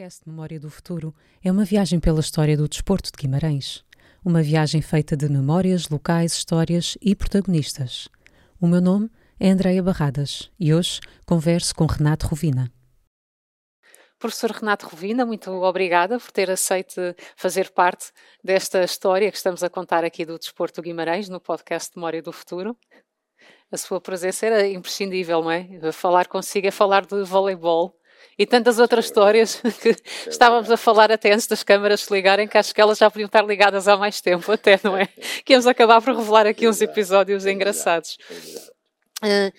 podcast Memória do Futuro é uma viagem pela história do desporto de Guimarães. Uma viagem feita de memórias, locais, histórias e protagonistas. O meu nome é Andreia Barradas e hoje converso com Renato Rovina. Professor Renato Rovina, muito obrigada por ter aceito fazer parte desta história que estamos a contar aqui do Desporto Guimarães no podcast Memória do Futuro. A sua presença era imprescindível, não é? Falar consigo é falar de voleibol e tantas outras histórias que estávamos a falar até antes das câmaras se ligarem, que acho que elas já podiam estar ligadas há mais tempo, até, não é? Que íamos acabar por revelar aqui uns episódios engraçados. Uh,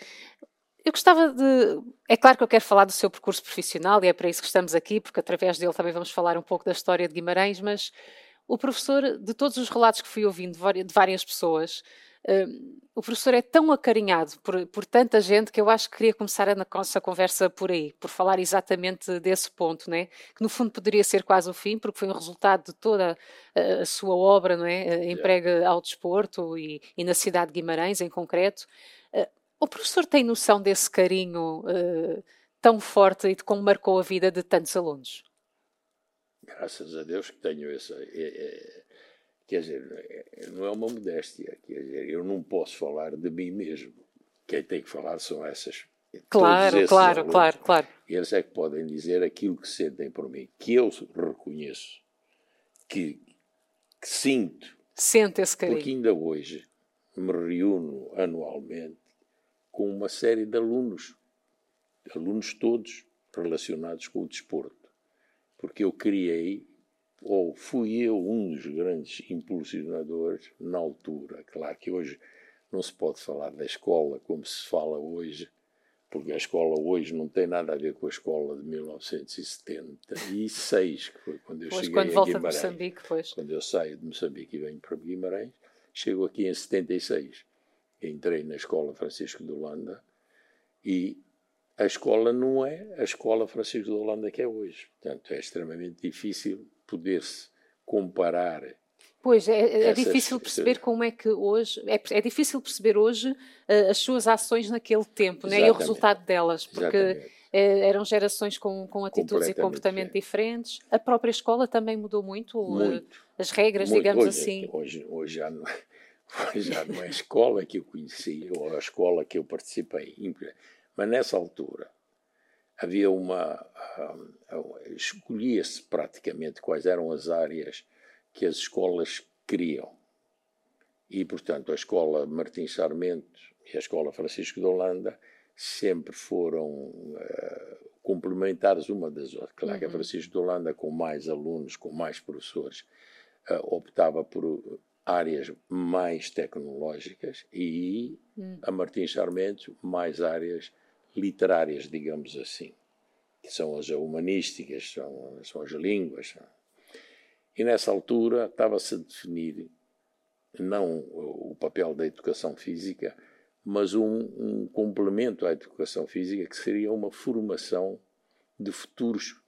eu gostava de. É claro que eu quero falar do seu percurso profissional e é para isso que estamos aqui, porque através dele também vamos falar um pouco da história de Guimarães, mas o professor, de todos os relatos que fui ouvindo de várias pessoas, Uh, o professor é tão acarinhado por, por, tanta gente que eu acho que queria começar a nossa conversa por aí, por falar exatamente desse ponto, né? que no fundo poderia ser quase o fim, porque foi um resultado de toda a, a sua obra, não é? emprega ao desporto e, e, na cidade de Guimarães em concreto. Uh, o professor tem noção desse carinho uh, tão forte e de como marcou a vida de tantos alunos? Graças a Deus que tenho essa. É, é Quer dizer, não é uma modéstia. Quer dizer, eu não posso falar de mim mesmo. Quem tem que falar são essas. Claro, claro, alunos. claro, claro. Eles é que podem dizer aquilo que sentem por mim, que eu reconheço, que, que sinto. Sente esse carinho. Porque ainda hoje me reúno anualmente com uma série de alunos, alunos todos relacionados com o desporto. Porque eu criei ou fui eu um dos grandes impulsionadores na altura. Claro que hoje não se pode falar da escola como se fala hoje, porque a escola hoje não tem nada a ver com a escola de 1976, que foi quando eu pois, cheguei quando a volta Guimarães. De Moçambique, pois. Quando eu saio de Moçambique e venho para Guimarães, chego aqui em 76. Entrei na escola Francisco de Holanda e a escola não é a escola Francisco de Holanda que é hoje. Portanto, é extremamente difícil poder-se comparar. Pois, é, é essas, difícil perceber como é que hoje, é, é difícil perceber hoje uh, as suas ações naquele tempo né, e o resultado delas, porque uh, eram gerações com, com atitudes e comportamento diferentes. A própria escola também mudou muito, eh, muito as regras, muito. digamos hoje, assim. Hoje, hoje, já não, hoje já não é a escola que eu conheci ou a escola que eu participei, mas nessa altura havia uma. Uh, escolhia-se praticamente quais eram as áreas que as escolas queriam. E, portanto, a escola Martins Sarmento e a escola Francisco de Holanda sempre foram uh, complementares uma das outras. Claro uhum. que a uhum. Francisco de Holanda, com mais alunos, com mais professores, uh, optava por áreas mais tecnológicas e uhum. a Martins Sarmento mais áreas literárias, digamos assim, que são as humanísticas, são, são as línguas. E nessa altura estava-se a definir não o papel da educação física, mas um, um, complemento à educação física que seria uma formação de futuros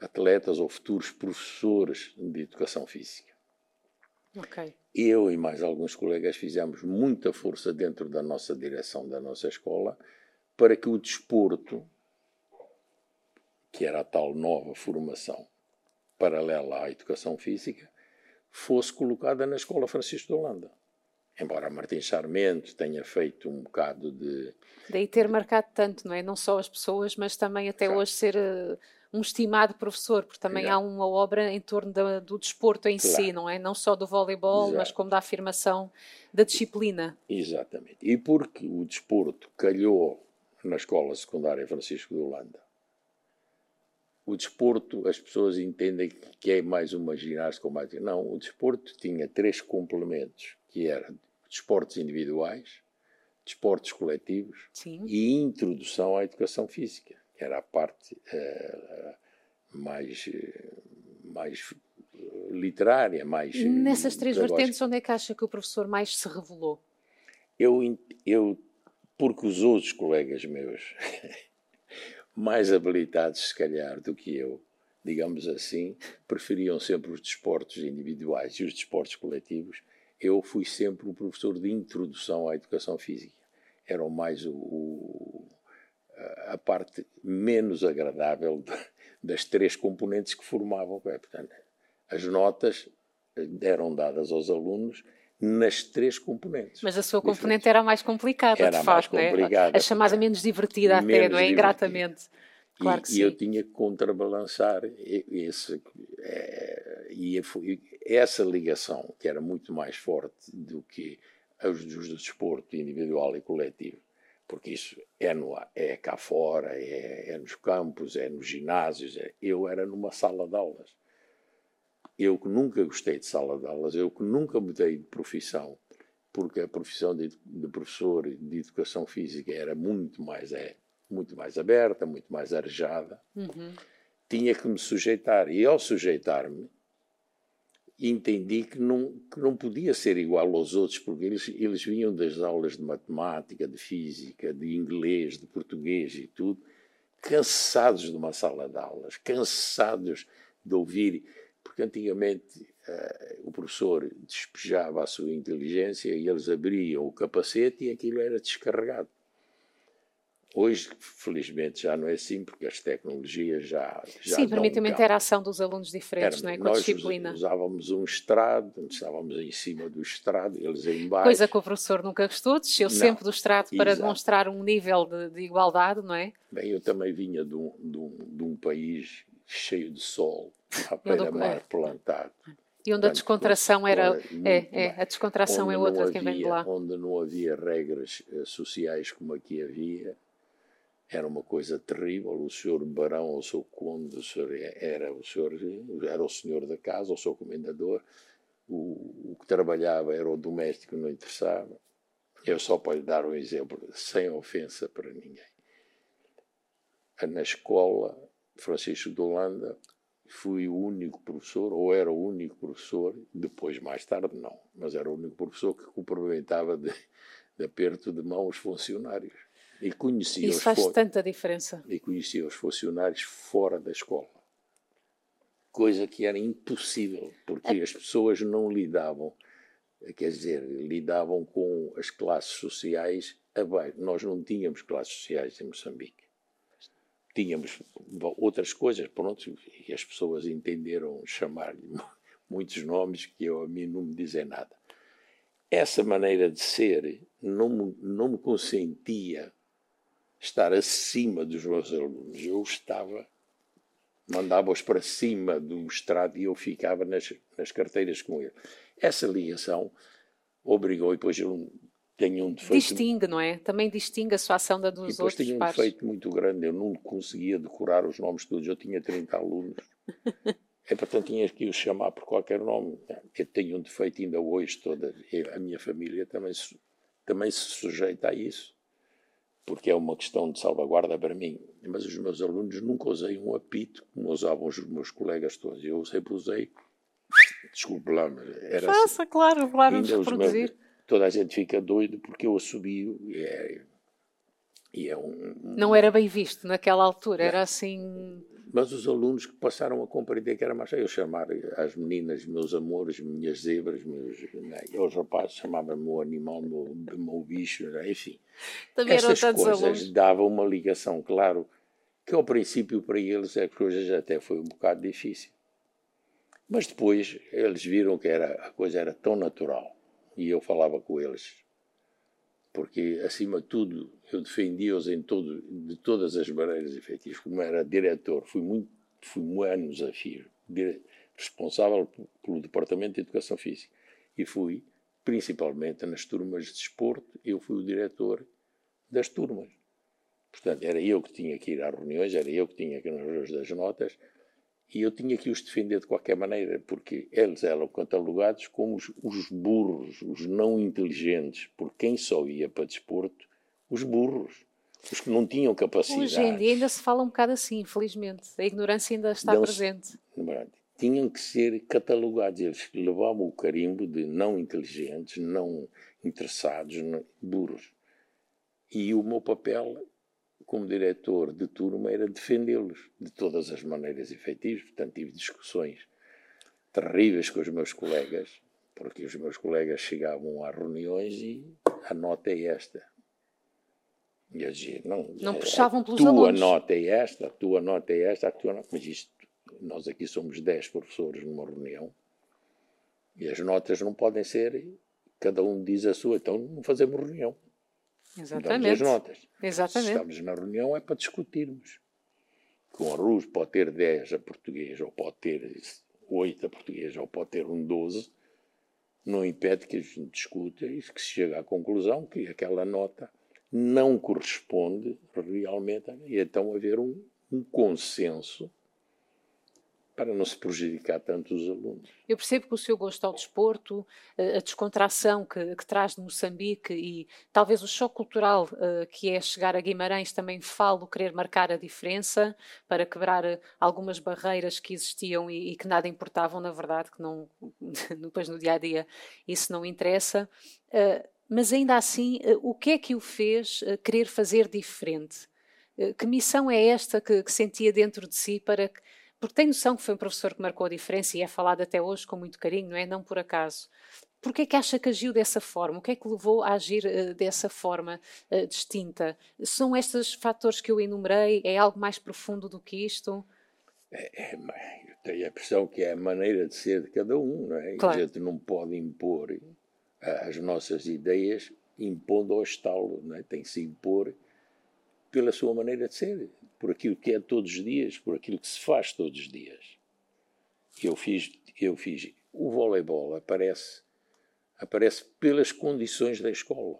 atletas ou futuros professores de educação física. Okay. Eu e mais alguns colegas fizemos muita força dentro da nossa direção da nossa escola para que o desporto, que era a tal nova formação paralela à educação física, fosse colocada na Escola Francisco de Holanda. Embora Martins Sarmento tenha feito um bocado de. Daí ter marcado tanto, não é? Não só as pessoas, mas também até hoje ser uh, um estimado professor, porque também claro. há uma obra em torno da, do desporto em claro. si, não é? Não só do voleibol, Exato. mas como da afirmação da disciplina. Exatamente. E porque o desporto calhou na escola secundária Francisco de Holanda. O desporto, as pessoas entendem que é mais uma ginástica ou mais. Não, o desporto tinha três complementos, que eram desportos individuais, desportos coletivos Sim. e introdução à educação física, que era a parte uh, mais, mais literária, mais. Nessas três vertentes, onde é que acha que o professor mais se revelou? Eu, eu, porque os outros colegas meus, mais habilitados se calhar do que eu, digamos assim, preferiam sempre os desportos individuais e os desportos coletivos. Eu fui sempre o professor de introdução à educação física. Era mais o, o a parte menos agradável das três componentes que formavam. Portanto, as notas eram dadas aos alunos nas três componentes. Mas a sua diferentes. componente era mais complicada, era de facto. Mais é? complicada, é? A chamada menos divertida menos até, não é? Ingratamente. Claro e, que sim. E eu tinha que contrabalançar esse, é, e essa ligação, que era muito mais forte do que os do desporto individual e coletivo, porque isso é, no, é cá fora, é, é nos campos, é nos ginásios. É, eu era numa sala de aulas. Eu que nunca gostei de sala de aulas, eu que nunca mudei de profissão, porque a profissão de, de professor de educação física era muito mais, é, muito mais aberta, muito mais arejada, uhum. tinha que me sujeitar. E ao sujeitar-me, entendi que não, que não podia ser igual aos outros, porque eles, eles vinham das aulas de matemática, de física, de inglês, de português e tudo, cansados de uma sala de aulas, cansados de ouvir, porque antigamente uh, o professor despejava a sua inteligência e eles abriam o capacete e aquilo era descarregado. Hoje, felizmente, já não é assim, porque as tecnologias já. já Sim, permitem uma interação dos alunos diferentes, Era, não é? Com nós a disciplina. usávamos um estrado, estávamos em cima do estrado, eles em baixo. Coisa que o professor nunca gostou, desceu não, sempre do estrado para exato. demonstrar um nível de, de, igualdade, não é? Bem, eu também vinha de um, de um, de um país cheio de sol, à beira-mar plantado. E onde a descontração era. É, é, a descontração é outra de quem vem de lá. Onde não havia regras eh, sociais como aqui havia era uma coisa terrível. O senhor barão, o seu conde, o senhor era o senhor era o senhor da casa, o seu comendador. O, o que trabalhava era o doméstico, não interessava. Eu só posso dar um exemplo, sem ofensa para ninguém. Na escola Francisco de Holanda, fui o único professor, ou era o único professor, depois, mais tarde, não, mas era o único professor que cumprimentava de, de aperto de mão os funcionários. E conhecia Isso faz tanta diferença. E conhecia os funcionários fora da escola. Coisa que era impossível, porque é. as pessoas não lidavam, quer dizer, lidavam com as classes sociais abaixo. Nós não tínhamos classes sociais em Moçambique. Tínhamos outras coisas, pronto, e as pessoas entenderam chamar-lhe muitos nomes que eu, a mim não me dizem nada. Essa maneira de ser não me, não me consentia estar acima dos meus alunos. Eu estava, mandava-os para cima do estrado e eu ficava nas, nas carteiras com ele. Essa ligação obrigou, e depois eu tenho um defeito. Distingue, não é? Também distingue a sua ação da dos e depois outros. Tinha um defeito muito grande, eu não conseguia decorar os nomes todos, eu tinha 30 alunos. é, portanto, tinha que os chamar por qualquer nome. Eu tenho um defeito ainda hoje, toda a minha família também, também se sujeita a isso porque é uma questão de salvaguarda para mim. Mas os meus alunos nunca usei um apito como usavam os meus colegas todos. Eu sempre usei. Desculpe lá, mas era. Faça, assim. claro, claro, reproduzir. Meus, toda a gente fica doido porque eu assobio e é, e é um. Não era bem visto naquela altura, era assim. Mas os alunos que passaram a compreender que era mais eu chamar as meninas meus amores, minhas zebras, meus, né? os rapazes chamavam-me meu animal, meu, meu bicho, né? enfim. Também Essas coisas alunos. davam uma ligação, claro, que ao princípio para eles as coisas até foi um bocado difícil. Mas depois eles viram que era, a coisa era tão natural e eu falava com eles porque acima de tudo eu defendia-os todo, de todas as maneiras efetivas. Como era diretor, fui muito, fui anos a fio, responsável pelo Departamento de Educação Física e fui principalmente nas turmas de desporto, eu fui o diretor das turmas. Portanto, era eu que tinha que ir às reuniões, era eu que tinha que ir nas reuniões das notas, e eu tinha que os defender de qualquer maneira, porque eles eram catalogados como os, os burros, os não inteligentes, por quem só ia para desporto, os burros, os que não tinham capacidade. Hoje em dia ainda se fala um bocado assim, infelizmente. A ignorância ainda está presente. tinham que ser catalogados. Eles levavam o carimbo de não inteligentes, não interessados, não, burros. E o meu papel como diretor de turma era defendê-los de todas as maneiras efetivas. Portanto, tive discussões terríveis com os meus colegas, porque os meus colegas chegavam a reuniões e a nota é esta. E eu dizia, não, não puxavam pelos a tua alunos. nota é esta, a tua nota é esta, a tua nota... Mas isto, nós aqui somos 10 professores numa reunião e as notas não podem ser, cada um diz a sua, então não fazemos reunião. Exatamente. Damos as notas. Exatamente. Se estamos na reunião é para discutirmos. Com a RUS pode ter 10 a português, ou pode ter 8 a português, ou pode ter um 12, não impede que a gente discuta e que se chegue à conclusão que aquela nota não corresponde realmente, e então haver um, um consenso para não se prejudicar tanto os alunos. Eu percebo que o seu gosto ao desporto, a descontração que, que traz de Moçambique e talvez o choque cultural uh, que é chegar a Guimarães também falo querer marcar a diferença para quebrar eh, algumas barreiras que existiam e, e, que nada importavam, na verdade, que não depois no dia a dia isso não interessa. Uh, mas ainda assim, uh, o que é que o fez querer fazer diferente? que missão é esta que, que sentia dentro de si para que porque tem noção que foi um professor que marcou a diferença e é falado até hoje com muito carinho, não é? Não por acaso. Porquê é que acha que agiu dessa forma? O que é que levou a agir uh, dessa forma uh, distinta? São estes fatores que eu enumerei? É algo mais profundo do que isto? É, é, eu tenho a impressão que é a maneira de ser de cada um, não é? Claro. A gente não pode impor eh, as nossas ideias impondo ao estalo, não é? Tem que se impor pela sua maneira de ser por aquilo que é todos os dias, por aquilo que se faz todos os dias. Eu fiz, eu fiz. O voleibol aparece, aparece pelas condições da escola.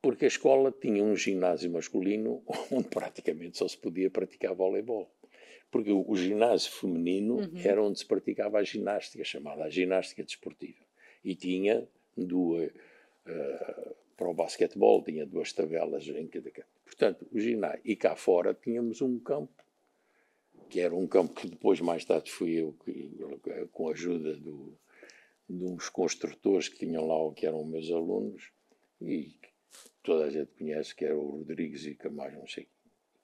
Porque a escola tinha um ginásio masculino onde praticamente só se podia praticar voleibol. Porque o, o ginásio feminino uhum. era onde se praticava a ginástica, chamada a ginástica desportiva. E tinha duas. Uh, para o basquetebol tinha duas tabelas em cada campo. Portanto, o ginásio. E cá fora tínhamos um campo, que era um campo que depois, mais tarde, fui eu, que, com a ajuda do, de uns construtores que tinham lá, que eram meus alunos, e toda a gente conhece, que era o Rodrigues e Camargo, não sei,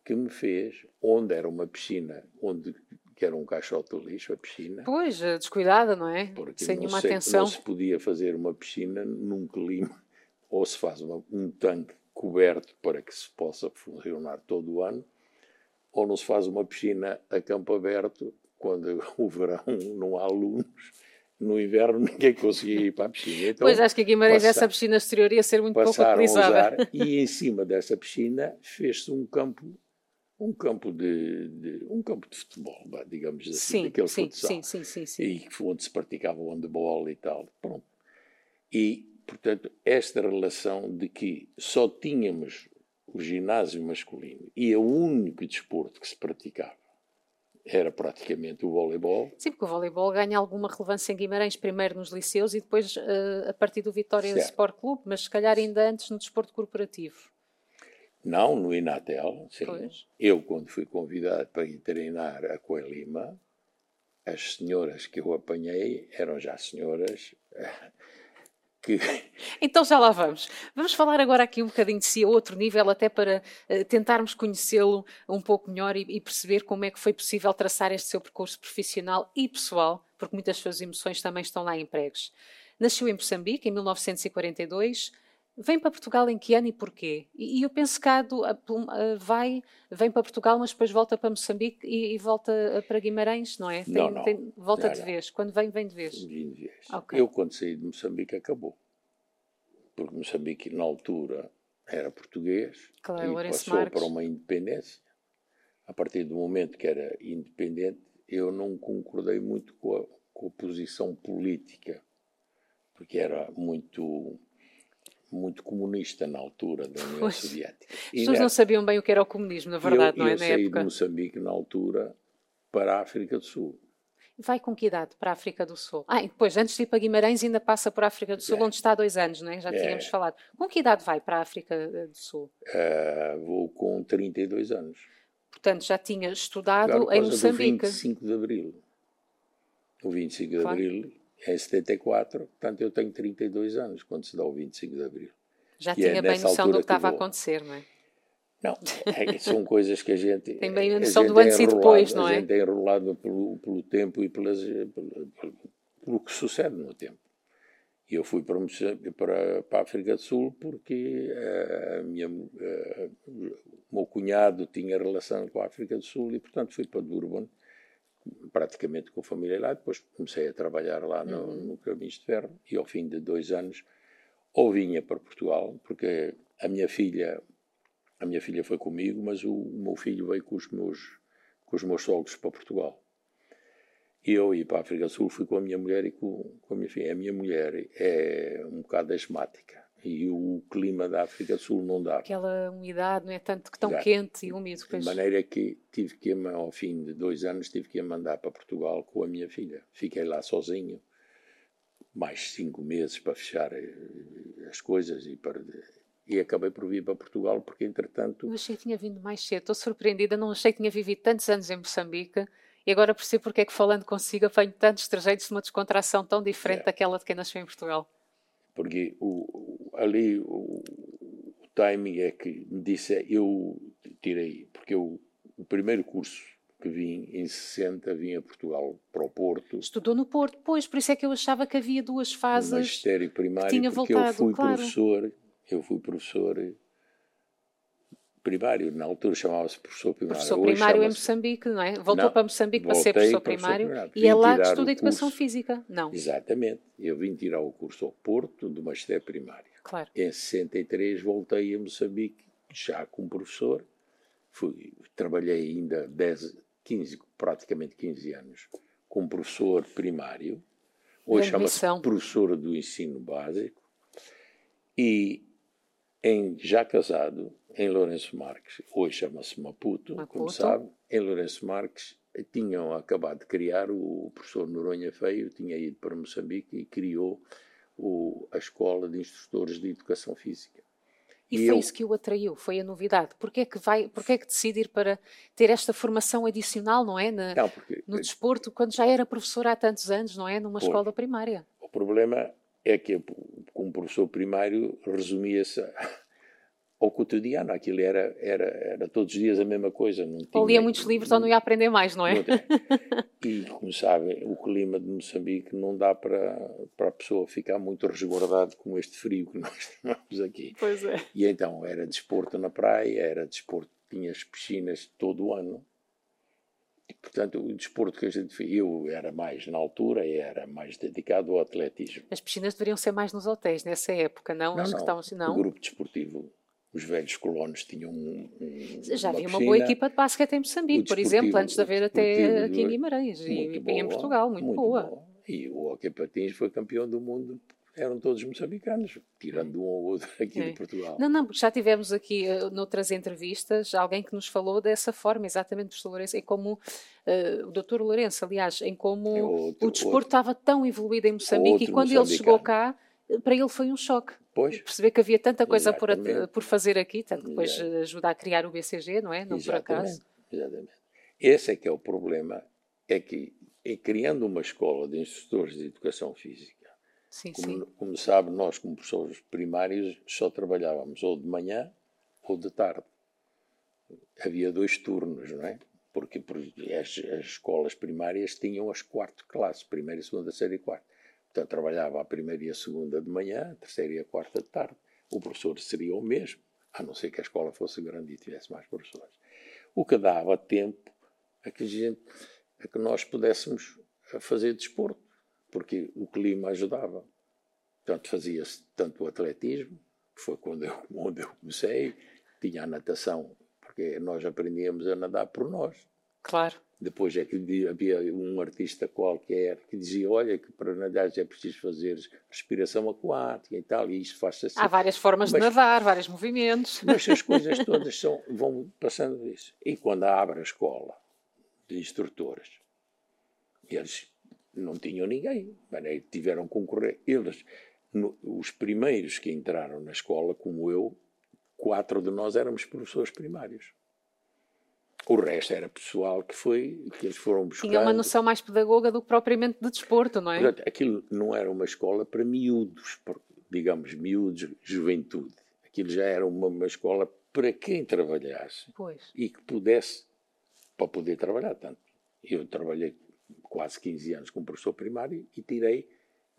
que me fez, onde era uma piscina, onde que era um caixote de lixo, a piscina. Pois, eh, descuidada, não é? Porque Sem nenhuma atenção. Não se podia fazer uma piscina num clima, ou se faz uma, um tanque coberto para que se possa funcionar todo o ano, ou não se faz uma piscina a campo aberto quando o verão não há alunos. No inverno ninguém conseguia ir para a piscina. Então, pois acho que aqui em Guimarães essa piscina exterior ia ser muito pouco utilizada. e em cima dessa piscina fez-se um campo um campo de, de, um campo de futebol, digamos assim, sim, daquele sim, futsal. Sim, sim, sim, sim. E onde se praticava o handball e tal. Pronto. E Portanto, esta relação de que só tínhamos o ginásio masculino e o único desporto que se praticava era praticamente o voleibol. Sim, porque o voleibol ganha alguma relevância em Guimarães, primeiro nos liceus e depois uh, a partir do Vitória certo. Sport Clube, mas se calhar ainda antes no desporto corporativo. Não, no Inatel. Sim. Pois. Eu, quando fui convidado para ir treinar a Coelima, as senhoras que eu apanhei eram já senhoras que... Então já lá vamos. Vamos falar agora aqui um bocadinho de si a outro nível, até para uh, tentarmos conhecê-lo um pouco melhor e, perceber como é que foi possível traçar este seu percurso profissional e pessoal, porque muitas suas emoções também estão lá empregos. Nasceu em Moçambique em 1942, Vem para Portugal em que ano e porquê? E, e eu penso que vai, vem para Portugal, mas depois volta para Moçambique e, e volta para Guimarães, não é? Tem, não, não. Tem, volta não, de vez. Quando vem, vem de vez. Vim de vez. Okay. Eu, quando saí de Moçambique, acabou. Porque Moçambique, na altura, era português claro, e passou Marques. para uma independência. A partir do momento que era independente, eu não concordei muito com a, com a posição política, porque era muito muito comunista na altura da União pois. Soviética. As pessoas não sabiam bem o que era o comunismo, na verdade, eu, não é? Eu na saí época. de Moçambique na altura para a África do Sul. Vai com que idade para a África do Sul? Ah, depois, antes de ir para Guimarães, ainda passa por África do Sul, é. onde está há dois anos, não é? Já é. tínhamos falado. Com que idade vai para a África do Sul? Uh, vou com 32 anos. Portanto, já tinha estudado claro, em Moçambique. Do 25 de Abril. O 25 de claro. Abril é 74, portanto eu tenho 32 anos quando se dá o 25 de Abril. Já tinha é bem noção do que estava a acontecer, não é? Não, é, são coisas que a gente. Tem bem a noção do antes e depois, não é? A gente é enrolado pelo, pelo tempo e pelas, pelo, pelo, que sucede no tempo. E eu fui para, para, para a África do Sul porque eh, a minha, a, eh, o meu cunhado tinha relação com a África do Sul e, portanto, fui para Durban, praticamente com a família lá. Depois comecei a trabalhar lá no, uhum. no Caminhos de Ferro e, ao fim de dois anos, ou vinha para Portugal, porque a minha filha a minha filha foi comigo, mas o, o meu filho veio com os meus, com os meus sogros para Portugal. E eu ia para a África do Sul, fui com a minha mulher e com, com a minha filha. A minha mulher é um bocado asmática e o clima da África do Sul não dá. Aquela umidade não é tanto que tão Exato. quente e úmido. De maneira que tive que, ao fim de dois anos, tive que mandar para Portugal com a minha filha. Fiquei lá sozinho, mais cinco meses para fechar eh, as coisas e para e acabei por vir para Portugal porque, entretanto... Eu achei que tinha vindo mais cedo. Estou surpreendida. Não achei que tinha vivido tantos anos em Moçambique e agora percebo porque é que, falando consigo, apanho tantos trajeitos de uma descontração tão diferente é. daquela de quem nasceu em Portugal. Porque o, ali o, o timing é que me disse... Eu tirei... Porque eu, o primeiro curso que vim em 60, vim a Portugal para o Porto. Estudou no Porto, pois, por isso é que eu achava que havia duas fases. No magistério primário, que tinha porque voltado, eu fui claro. professor eu fui professor primário, na altura chamava-se professor primário. Professor Hoje primário em Moçambique, não é? Voltou não, para Moçambique para ser professor primário, primário. e é lá que estuda Educação Física, não? Exatamente. Eu vim tirar o curso ao Porto do Magistério Primário. Claro. Em 63 voltei a Moçambique, já como professor. Fui, trabalhei ainda 10, 15, praticamente 15 anos como professor primário. Hoje chama-se professor do ensino básico. E em, já casado, em Lourenço Marques, hoje chama-se Maputo, Maputo, como sabe, em Lourenço Marques tinham acabado de criar, o professor Noronha Feio tinha ido para Moçambique e criou o, a Escola de Instrutores de Educação Física. E, e foi eu... isso que o atraiu, foi a novidade. Porquê é que vai, porquê é que decide ir para ter esta formação adicional, não é? Na, não, porque... No desporto, quando já era professor há tantos anos, não é? Numa escola primária. O problema é que, como professor primário, resumia-se ao cotidiano. Aquilo era, era, era todos os dias a mesma coisa. Não tinha, ou lia muitos livros ou não ia aprender mais, não é? Não e, como sabem, o clima de Moçambique não dá para, para a pessoa ficar muito resguardado com este frio que nós temos aqui. Pois é. E então era desporto na praia, era desporto, tinha as piscinas todo o ano. Portanto, o desporto que a gente fez, eu era mais, na altura, era mais dedicado ao atletismo. As piscinas deveriam ser mais nos hotéis nessa época, não? Não, As não. Que estavam assim, não. O grupo desportivo, os velhos colonos tinham um, um, Já havia uma, uma boa equipa de basquete em Moçambique, por exemplo, antes de haver até aqui em Guimarães e, boa, em Portugal, muito, muito boa. boa. E o Hockey Patins foi campeão do mundo eram todos moçambicanos, tirando um ou outro aqui é. de Portugal. Não, não, porque já tivemos aqui, uh, noutras entrevistas, alguém que nos falou dessa forma, exatamente, professor Lourenço, em como, uh, o doutor Lourenço, aliás, em como é outro, o desporto outro, estava tão evoluído em Moçambique e quando ele chegou cá, para ele foi um choque. Pois. Perceber que havia tanta coisa por, por fazer aqui, tanto depois Exato. ajuda a criar o BCG, não é? Não exatamente, por acaso. Exatamente. Esse é que é o problema, é que é criando uma escola de instrutores de educação física, Sim, como, sim. como sabe, nós, como professores primários, só trabalhávamos ou de manhã ou de tarde. Havia dois turnos, não é? Porque, porque as, as, escolas primárias tinham as quatro classes, primeira, segunda, terceira e quarta. Portanto, trabalhava a primeira e a segunda de manhã, a terceira e a quarta de tarde. O professor seria o mesmo, a não ser que a escola fosse grande e tivesse mais professores. O que dava tempo a que, gente, a que nós pudéssemos fazer desporto porque o clima ajudava. Portanto, fazia-se tanto o atletismo, que foi quando eu, onde eu comecei, tinha a natação, porque nós aprendíamos a nadar por nós. Claro. Depois é que havia um artista qualquer que dizia: Olha, que para nadar é preciso fazer respiração aquática e tal, e isso faz-se assim. Há várias formas mas, de nadar, vários movimentos. Mas as coisas todas são, vão passando isso. E quando abre a escola de instrutores, eles não tinham ninguém. Tiveram que concorrer. Eles, no, os primeiros que entraram na escola, como eu, quatro de nós éramos professores primários. O resto era pessoal que foi, que eles foram buscar. Tinha uma noção mais pedagoga do que propriamente de desporto, não é? Portanto, aquilo não era uma escola para miúdos, digamos, miúdos, juventude. Aquilo já era uma, uma escola para quem trabalhasse pois. e que pudesse, para poder trabalhar tanto. Eu trabalhei quase 15 anos como professor primário e tirei,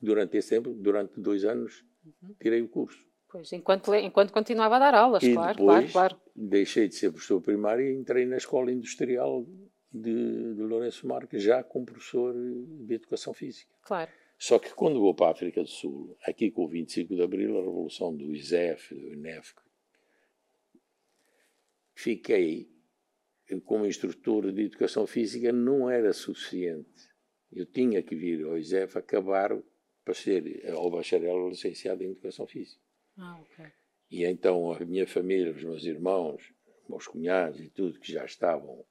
durante esse tempo, durante dois anos, uhum. tirei o curso. Pois, enquanto, enquanto continuava a dar aulas, e claro, depois, claro, claro. deixei de ser professor primário e entrei na Escola Industrial de, de Lourenço Marques, já como professor de Educação Física. Claro. Só que quando vou para a África do Sul, aqui com o 25 de Abril, a revolução do ISEF, do INEF, fiquei como instrutor de Educação Física, não era suficiente. Eu tinha que vir ao ISEF acabar para ser ao bacharel licenciado em Educação Física. Ah, ok. E então a minha família, os meus irmãos, meus cunhados e tudo que já estavam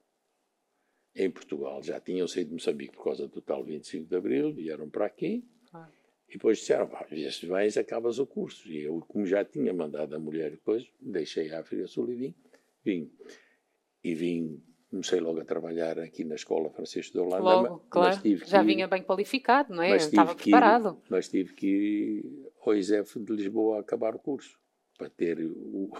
em Portugal, já tinham saído de Moçambique por causa do tal 25 de Abril, vieram para aqui. Ah. E depois disseram, pá, vieste vens, acabas o curso. E eu, como já tinha mandado a mulher depois, deixei a África Sul e vim. vim. E vim, comecei logo a trabalhar aqui na Escola Francisco de Holanda. Logo, mas, claro. Mas já vinha bem qualificado, não é? Estava preparado. Ir, mas tive que ir ao ISEF de Lisboa a acabar o curso, para ter o,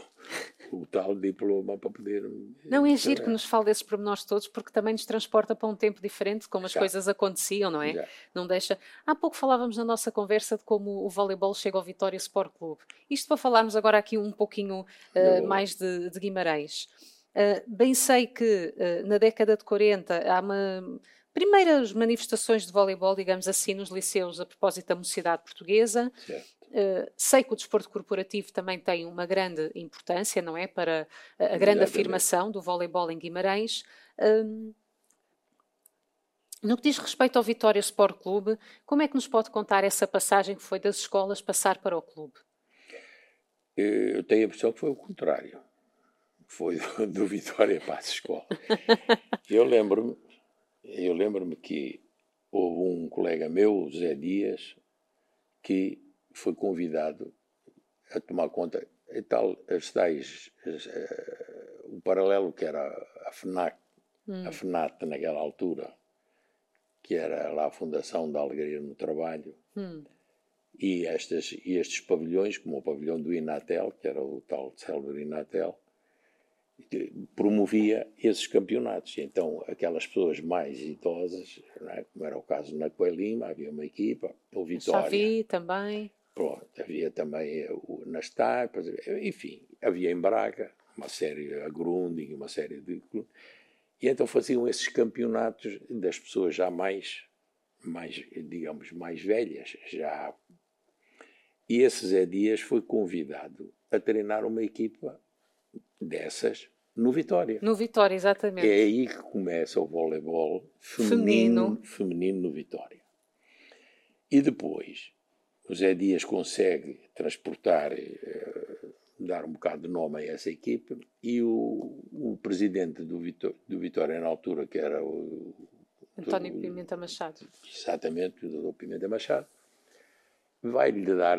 o tal diploma para poder. Não é giro que nos fale desses pormenores todos, porque também nos transporta para um tempo diferente, como as Já. coisas aconteciam, não é? Já. Não deixa. Há pouco falávamos na nossa conversa de como o voleibol chega ao Vitória Sport Clube. Isto para falarmos agora aqui um pouquinho uh, mais de, de Guimarães. Uh, bem sei que uh, na década de 40 há uma primeiras manifestações de voleibol, digamos assim, nos liceus a propósito da mocidade portuguesa. Uh, sei que o desporto corporativo também tem uma grande importância, não é? Para a, a grande afirmação do voleibol em Guimarães. Um, no que diz respeito ao Vitória Sport Clube, como é que nos pode contar essa passagem que foi das escolas passar para o clube? Eu tenho a impressão que foi o contrário. Foi do, do Vitória para a escola. Eu lembro-me eu lembro-me que houve um colega meu, Zé Dias, que foi convidado a tomar conta e tal, as tais, as, uh, o paralelo que era a FNAC, hum. a FNAT naquela altura, que era lá a Fundação da Alegria no Trabalho, hum. e, estas, e estes pavilhões, como o pavilhão do Inatel, que era o tal célebre Inatel, promovia esses campeonatos. Então, aquelas pessoas mais idosas, é? como era o caso na Coelima, havia uma equipa, o Vitória. Xavi também. Pronto, havia também o Nastar, enfim, havia em Braga uma série, a Grunding, uma série de... E então faziam esses campeonatos das pessoas já mais, mais digamos, mais velhas, já... E esse Zé Dias foi convidado a treinar uma equipa dessas no Vitória. No Vitória, exatamente. É aí que começa o voleibol feminino, feminino, feminino no Vitória. E depois, o Zé Dias consegue transportar, eh, dar um bocado de nome a essa equipe, e o, o presidente do, Vitória, do Vitória, na altura, que era o. António do, Pimenta Machado. Exatamente, o Dr. Pimenta Machado, vai-lhe dar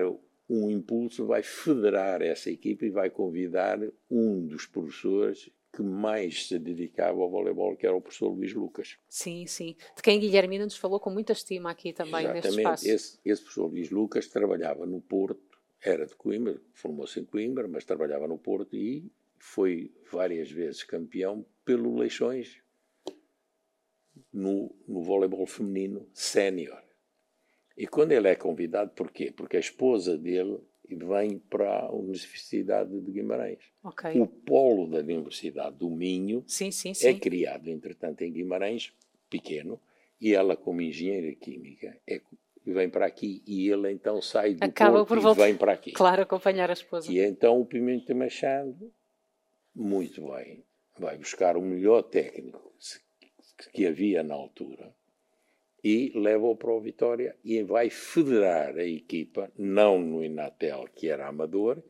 um impulso, vai federar essa equipa e vai convidar um dos professores que mais se dedicava ao voleibol, que era o professor Luís Lucas. Sim, sim. De quem Guilhermina nos falou com muita estima aqui também Exatamente. neste espaço. Esse, esse professor Luís Lucas trabalhava no Porto, era de Coimbra, formou-se em Coimbra, mas trabalhava no Porto e foi várias vezes campeão pelo Leixões no, no voleibol feminino sénior. E quando ele é convidado, porquê? Porque a esposa dele vem para a Universidade de Guimarães. Okay. O polo da Universidade do Minho sim, sim, sim. é criado, entretanto, em Guimarães, pequeno, e ela, como engenheira química, é, vem para aqui e ele então sai do Acaba Porto por e voltar, vem para aqui. Claro, acompanhar a esposa. E então o Pimenta Machado, muito bem, vai buscar o melhor técnico que havia na altura e leva-o para o Vitória e vai federar a equipa, não no Inatel, que era amador,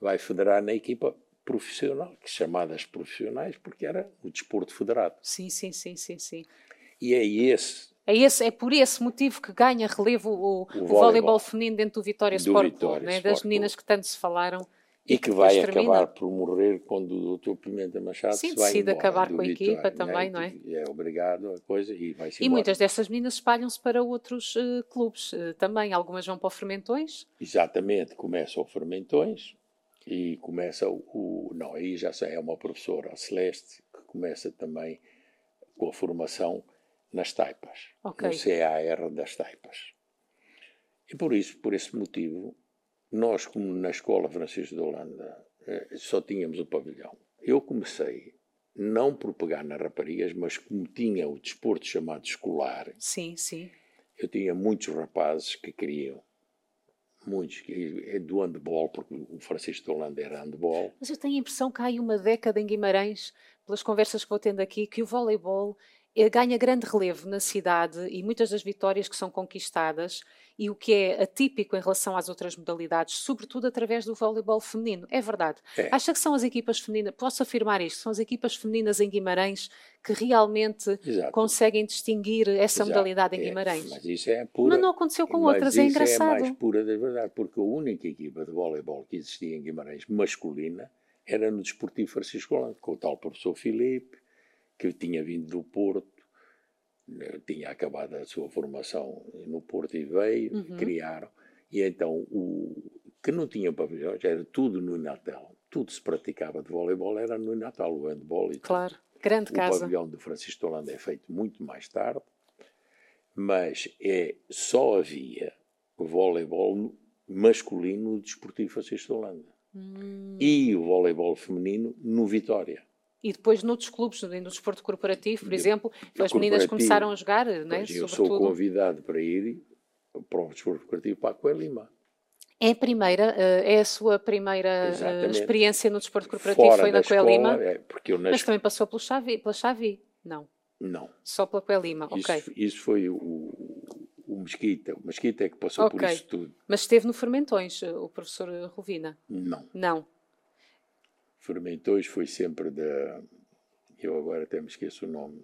vai federar na equipa profissional, que chamadas profissionais, porque era o desporto federado. Sim, sim, sim, sim, sim. E é esse. É, esse, é por esse motivo que ganha relevo o, o, o voleibol feminino dentro do Vitória do Sport né? das meninas que tanto se falaram. E que vai acabar por morrer quando o doutor Pimenta Machado Sim, se vai decide embora acabar com a Vitória, equipa também, não é? É obrigado a coisa e vai E embora. muitas dessas meninas espalham-se para outros eh, clubes eh, também. Algumas vão para o Fermentões. Exatamente, começa o Fermentões e começa o, o- Não, aí já sei, é uma professora, a Celeste, que começa também com a formação nas taipas, Ok. no CAR das taipas. E por isso, por esse motivo, nós, como na Escola Francisco de Holanda, eh, só tínhamos o pavilhão. Eu comecei, não por pegar nas raparigas, mas como tinha o desporto chamado escolar, Sim, sim. eu tinha muitos rapazes que queriam, muitos, do handball, porque o Francisco de Holanda era handball, Mas eu tenho a impressão que há aí uma década em Guimarães, pelas conversas que vou tendo aqui, que o voleibol ganha grande relevo na cidade e muitas das vitórias que são conquistadas e o que é atípico em relação às outras modalidades, sobretudo através do voleibol feminino. É verdade. É. Acha que são as equipas femininas, posso afirmar isto, são as equipas femininas em Guimarães que realmente Exato. conseguem distinguir essa Exato. modalidade em É, Guimarães? Mas isso é pura. Mas não aconteceu com mas outras, é isso engraçado. é mais pura da verdade, porque a única equipa de voleibol que existia em Guimarães masculina era no Desportivo Francisco Holanda, com o tal professor Filipe, que tinha vindo do Porto, eh, tinha acabado a sua formação no Porto e veio, Uhum. criaram, e então o que não tinha pavilhões, era tudo no Natal. Tudo se praticava de voleibol, era no Natal, o handball e tudo. Claro, grande O casa. pavilhão do Francisco de Holanda é feito muito mais tarde, mas é, só havia voleibol masculino no Desportivo Francisco de Holanda. Hum. E o voleibol feminino no Vitória. E depois noutros clubes, no desporto corporativo, por exemplo, as meninas começaram a jogar, é? Pois eu sou convidado para ir para o desporto corporativo para a Coelho Lima. É a primeira, eh, é a sua primeira eh, Exatamente. experiência no desporto corporativo, Fora foi na Coelho escola, Lima, é, porque eu na mas também passou pelo Xavi, pela Xavi? Não, não. só pela Coelho Lima, ok. Isso, isso foi o, o Mesquita. O Mesquita é que passou por Ok. isso tudo. Mas esteve no Fermentões, eh, o professor Rovina? Não. Não. Fermentões foi sempre da. Eu agora até me esqueço o nome.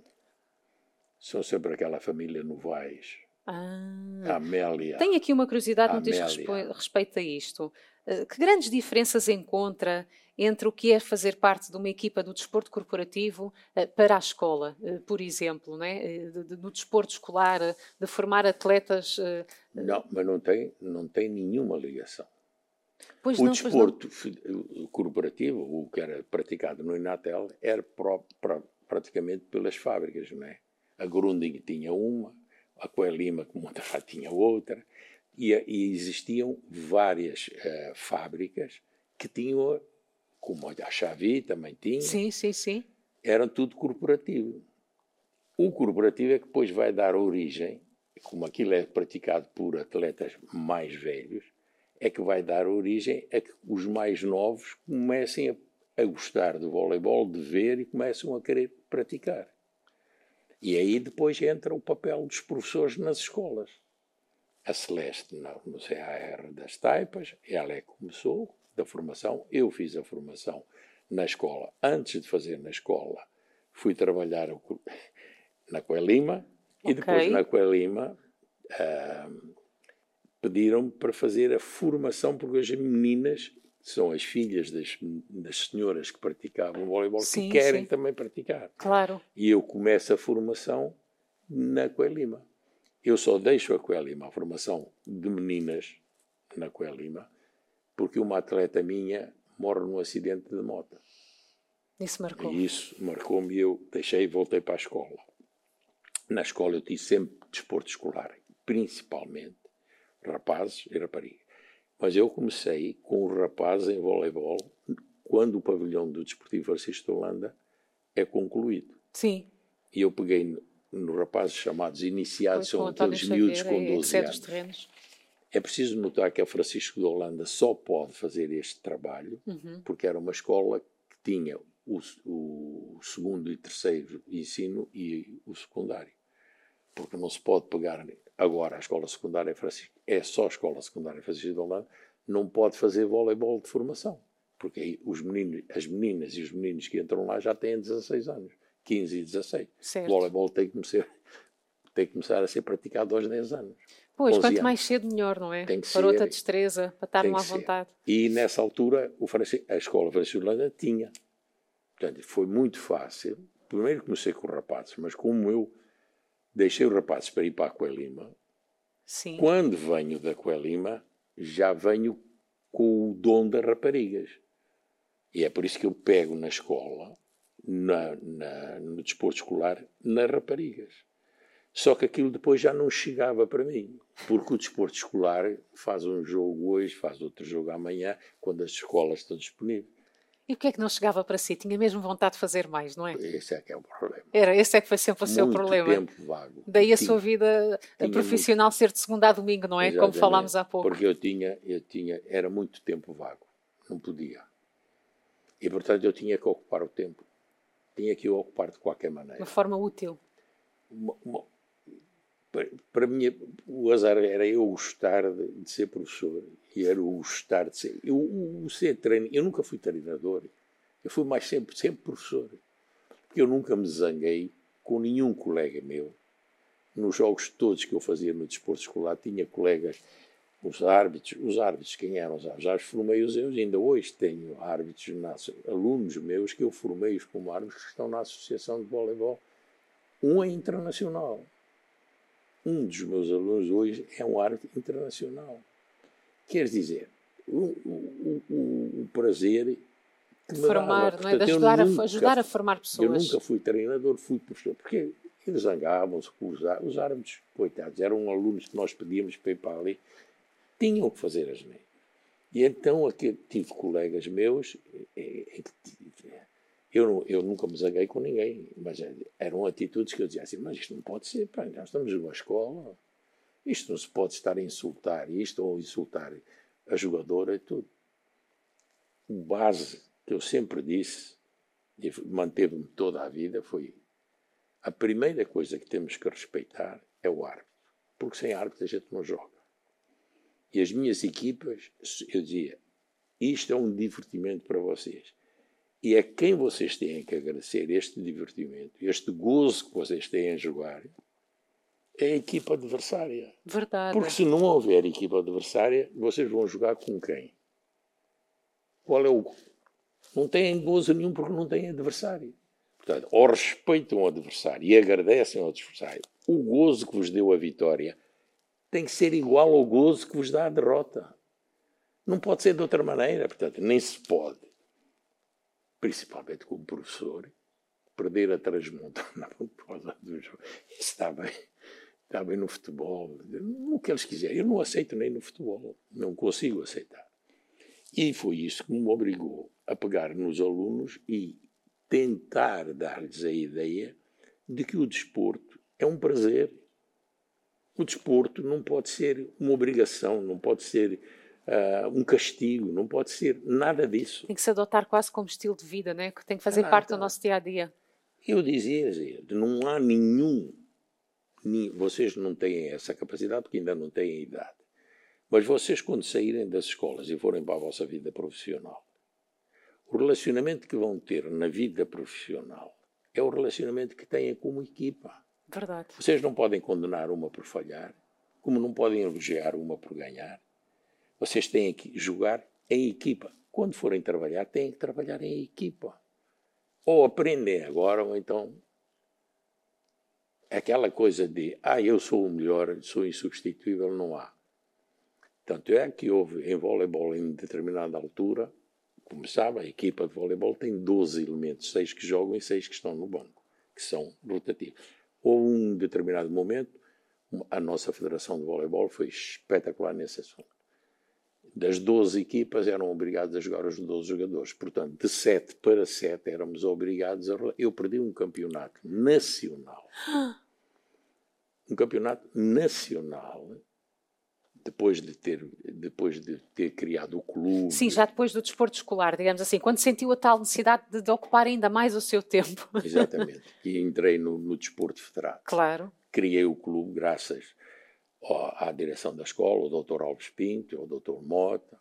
São sempre aquela família Novaes. Ah. Amélia. Tenho aqui uma curiosidade no que diz respeito a isto. Eh, Que grandes diferenças encontra entre o que é fazer parte de uma equipa do desporto corporativo eh, para a escola, eh, por exemplo, né? No desporto escolar, de formar atletas? Não, mas não tem, não tem nenhuma ligação. Pois o não, desporto corporativo, o que era praticado no Inatel, era pra- praticamente pelas fábricas, não é? A Grunding tinha uma, a Coelima, como já tinha outra, e, e existiam várias eh, fábricas que tinham, como a Xavi também tinha, Sim, sim, sim. era tudo corporativo. O corporativo é que depois vai dar origem, como aquilo é praticado por atletas mais velhos, é que vai dar origem a que os mais novos comecem a, a gostar do voleibol, de ver e começam a querer praticar. E aí depois entra o papel dos professores nas escolas. A Celeste no, no CAR das Taipas, ela é que começou da formação, eu fiz a formação na escola. Antes de fazer na escola, fui trabalhar na Coelima e depois na Coelima ah, pediram-me para fazer a formação, porque as meninas são as filhas das, das senhoras que praticavam voleibol Sim, que querem sim. também praticar. Claro. E eu começo a formação na Coelima. Eu só deixo a Coelima, a formação de meninas na Coelima, porque uma atleta minha morre num acidente de moto. Isso marcou. E isso marcou-me e eu deixei e voltei para a escola. Na escola eu tive sempre desporto escolar, principalmente rapazes e raparigas. Mas eu comecei com os rapazes em voleibol quando o pavilhão do Desportivo Francisco de Holanda é concluído. Sim. E eu peguei no- nos rapazes chamados iniciados, Pois, são aqueles miúdos com é, que 12 cede os anos. É preciso notar que a Francisco de Holanda só pode fazer este trabalho Uhum. porque era uma escola que tinha o, o segundo e terceiro ensino e o secundário. Porque não se pode pegar agora a escola secundária Francisco, é só a escola secundária Francisco de Holanda, não pode fazer voleibol de formação. Porque aí os meninos, as meninas e os meninos que entram lá já têm 16 anos, 15 e 16. Certo. O voleibol tem que começar, tem que começar a ser praticado aos 10 anos. Pois, quanto anos. mais cedo, melhor, não é? Tem que para ser, outra destreza, para estar à vontade. E nessa altura, o a escola francesa tinha. Portanto, foi muito fácil. Primeiro comecei com rapazes, mas como eu deixei os rapazes para ir para a Coelima, Sim. quando venho da Coelima, já venho com o dom das raparigas. E é por isso que eu pego na escola, na, na, no desporto escolar, nas raparigas. Só que aquilo depois já não chegava para mim, porque o desporto escolar faz um jogo hoje, faz outro jogo amanhã, quando as escolas estão disponíveis. E o que é que não chegava para si? Tinha mesmo vontade de fazer mais, não é? Esse é que é o problema. Era, esse é que foi sempre o seu problema. tempo vago. Daí a tinha, sua vida profissional muito... ser de segunda a domingo, não é? Exatamente, Como falámos há pouco. Porque eu tinha, eu tinha, era muito tempo vago. Não podia. E, portanto, eu tinha que ocupar o tempo. Tinha que o ocupar de qualquer maneira. Uma forma útil. Uma, uma, para mim, o azar era eu gostar de, de, ser professor e era o gostar de ser. Eu, o ser treino, eu nunca fui treinador, eu fui mais sempre, sempre professor. Porque eu nunca me zanguei com nenhum colega meu. Nos jogos todos que eu fazia no desporto escolar, tinha colegas, os árbitros, os árbitros, quem eram os árbitros? Já os formei os eu, ainda hoje tenho árbitros, alunos meus que eu formei como árbitros que estão na Associação de Voleibol. Um é internacional um dos meus alunos hoje é um árbitro internacional. Quer dizer, o, o, o, o prazer de formar, dava. não é? De ajudar, nunca, a, ajudar a formar pessoas. Eu nunca fui treinador, fui professor, porque eles zangavam-se com os, os árbitros, coitados, eram alunos que nós pedíamos para ir para ali, tinham que fazer as neiras. E então aqui tive colegas meus é, é, eu, eu nunca me zanguei com ninguém, mas eram atitudes que eu dizia assim, mas isto não pode ser, pá, nós estamos numa escola, isto não se pode estar a insultar isto ou insultar a jogadora e tudo. Base que eu sempre disse, e manteve-me toda a vida, foi a primeira coisa que temos que respeitar é o árbitro, porque sem árbitro a gente não joga. E as minhas equipas, eu dizia, isto é um divertimento para vocês. E é quem vocês têm que agradecer este divertimento, este gozo que vocês têm a jogar, é a equipa adversária. Verdade. Porque se não houver equipa adversária, vocês vão jogar com quem? Qual é o. Não têm gozo nenhum porque não têm adversário. Portanto, ou respeitam o adversário e agradecem ao adversário, o gozo que vos deu a vitória tem que ser igual ao gozo que vos dá a derrota. Não pode ser de outra maneira. Portanto, nem se pode principalmente como professor, perder a transmontana por causa do jogo. Isso está bem, está bem no futebol, no que eles quiserem. Eu não aceito nem no futebol, não consigo aceitar. E foi isso que me obrigou a pegar nos alunos e tentar dar-lhes a ideia de que o desporto é um prazer. O desporto não pode ser uma obrigação, não pode ser uh, um castigo, não pode ser nada disso. Tem que se adotar quase como estilo de vida, né? que tem que fazer ah, parte do nosso dia a dia. Eu dizia, não há nenhum, nem, vocês não têm essa capacidade porque ainda não têm idade, mas vocês quando saírem das escolas e forem para a vossa vida profissional, o relacionamento que vão ter na vida profissional é o relacionamento que têm como equipa. Verdade. Vocês não podem condenar uma por falhar, como não podem elogiar uma por ganhar, vocês têm que jogar em equipa. Quando forem trabalhar, têm que trabalhar em equipa. Ou aprendem agora, ou então aquela coisa de ah, eu sou o melhor, sou insubstituível, não há. Tanto é que houve em voleibol em determinada altura, como sabe, a equipa de voleibol tem 12 elementos, seis que jogam e seis que estão no banco, que são rotativos. Houve um determinado momento, a nossa Federação de Voleibol foi espetacular nesse assunto das 12 equipas eram obrigados a jogar os 12 jogadores. Portanto, de 7 para 7 éramos obrigados a. Eu perdi um campeonato nacional. Um campeonato nacional. Depois de, ter, depois de ter criado o clube. Sim, já depois do desporto escolar, digamos assim, quando sentiu a tal necessidade de, de ocupar ainda mais o seu tempo. Exatamente. E entrei no, no desporto federado. Claro. Criei o clube graças à direção da escola, o Dr. Alves Pinto, o Dr. Mota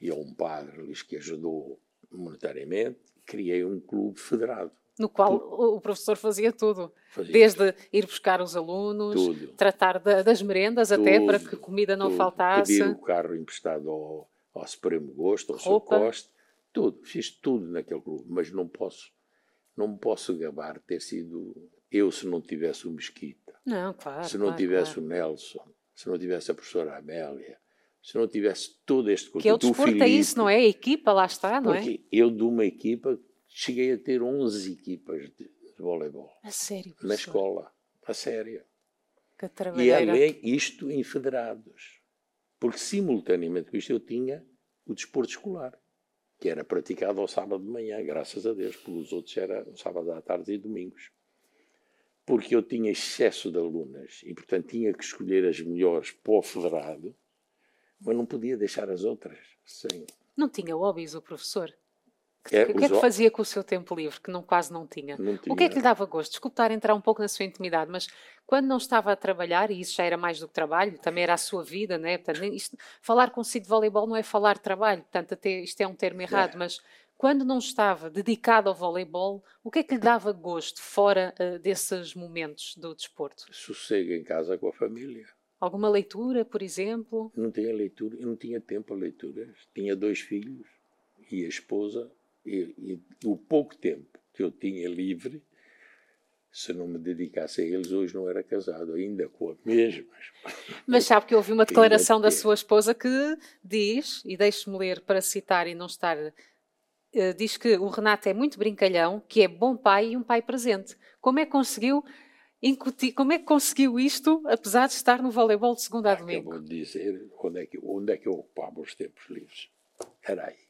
e a um padre lhes que ajudou monetariamente, criei um clube federado. no qual o professor fazia tudo. Fazia. Desde ir buscar os alunos, tudo. tratar da, das merendas tudo, até para que comida não tudo. faltasse. Pedir o carro emprestado ao, ao Supremo Gosto, ao Sr. Costa, tudo. Fiz tudo naquele clube, mas não posso, não me posso gabar ter sido eu se não tivesse o Mesquita. Não, claro. Se não claro, tivesse claro. o Nelson, se não tivesse a professora Amélia, se não tivesse todo este Que é o desporto, é isso, não é? A equipa, lá está, não é? eu de uma equipa cheguei a ter 11 equipas de, de voleibol. A sério? Professor? Na escola. A sério. Que e além isto em federados. Porque simultaneamente com isto eu tinha o desporto escolar, que era praticado ao sábado de manhã, graças a Deus, porque os outros era sábado à tarde e domingos. Porque eu tinha excesso de alunas e, portanto, tinha que escolher as melhores para o federado mas não podia deixar as outras sem. Não tinha hobbies o professor? É, o que é que fazia com o seu tempo livre, que não, quase não tinha? não tinha? O que é que lhe dava gosto? Desculpe estar a entrar um pouco na sua intimidade, mas quando não estava a trabalhar, e isso já era mais do que trabalho, também era a sua vida, né? Portanto, isto, falar consigo de voleibol não é falar de trabalho, portanto, até isto é um termo errado, é. mas quando não estava dedicado ao voleibol, o que é que lhe dava gosto fora uh, desses momentos do desporto? Sossego em casa com a família. Alguma leitura, por exemplo? Não tinha leitura, eu não tinha tempo a leituras. Tinha dois filhos e a esposa, e, e o pouco tempo que eu tinha livre, se não me dedicasse a eles, hoje não era casado, ainda com a mesma. Mas sabe que eu ouvi uma declaração da sua esposa que diz, e deixe-me ler para citar e não estar. Uh, diz que o Renato é muito brincalhão, que é bom pai e um pai presente. Como é que conseguiu incutir. Como é que conseguiu isto, apesar de estar no voleibol de segunda a domingo? Acabou de dizer onde é, que, onde é que eu ocupava os tempos livres. Era aí.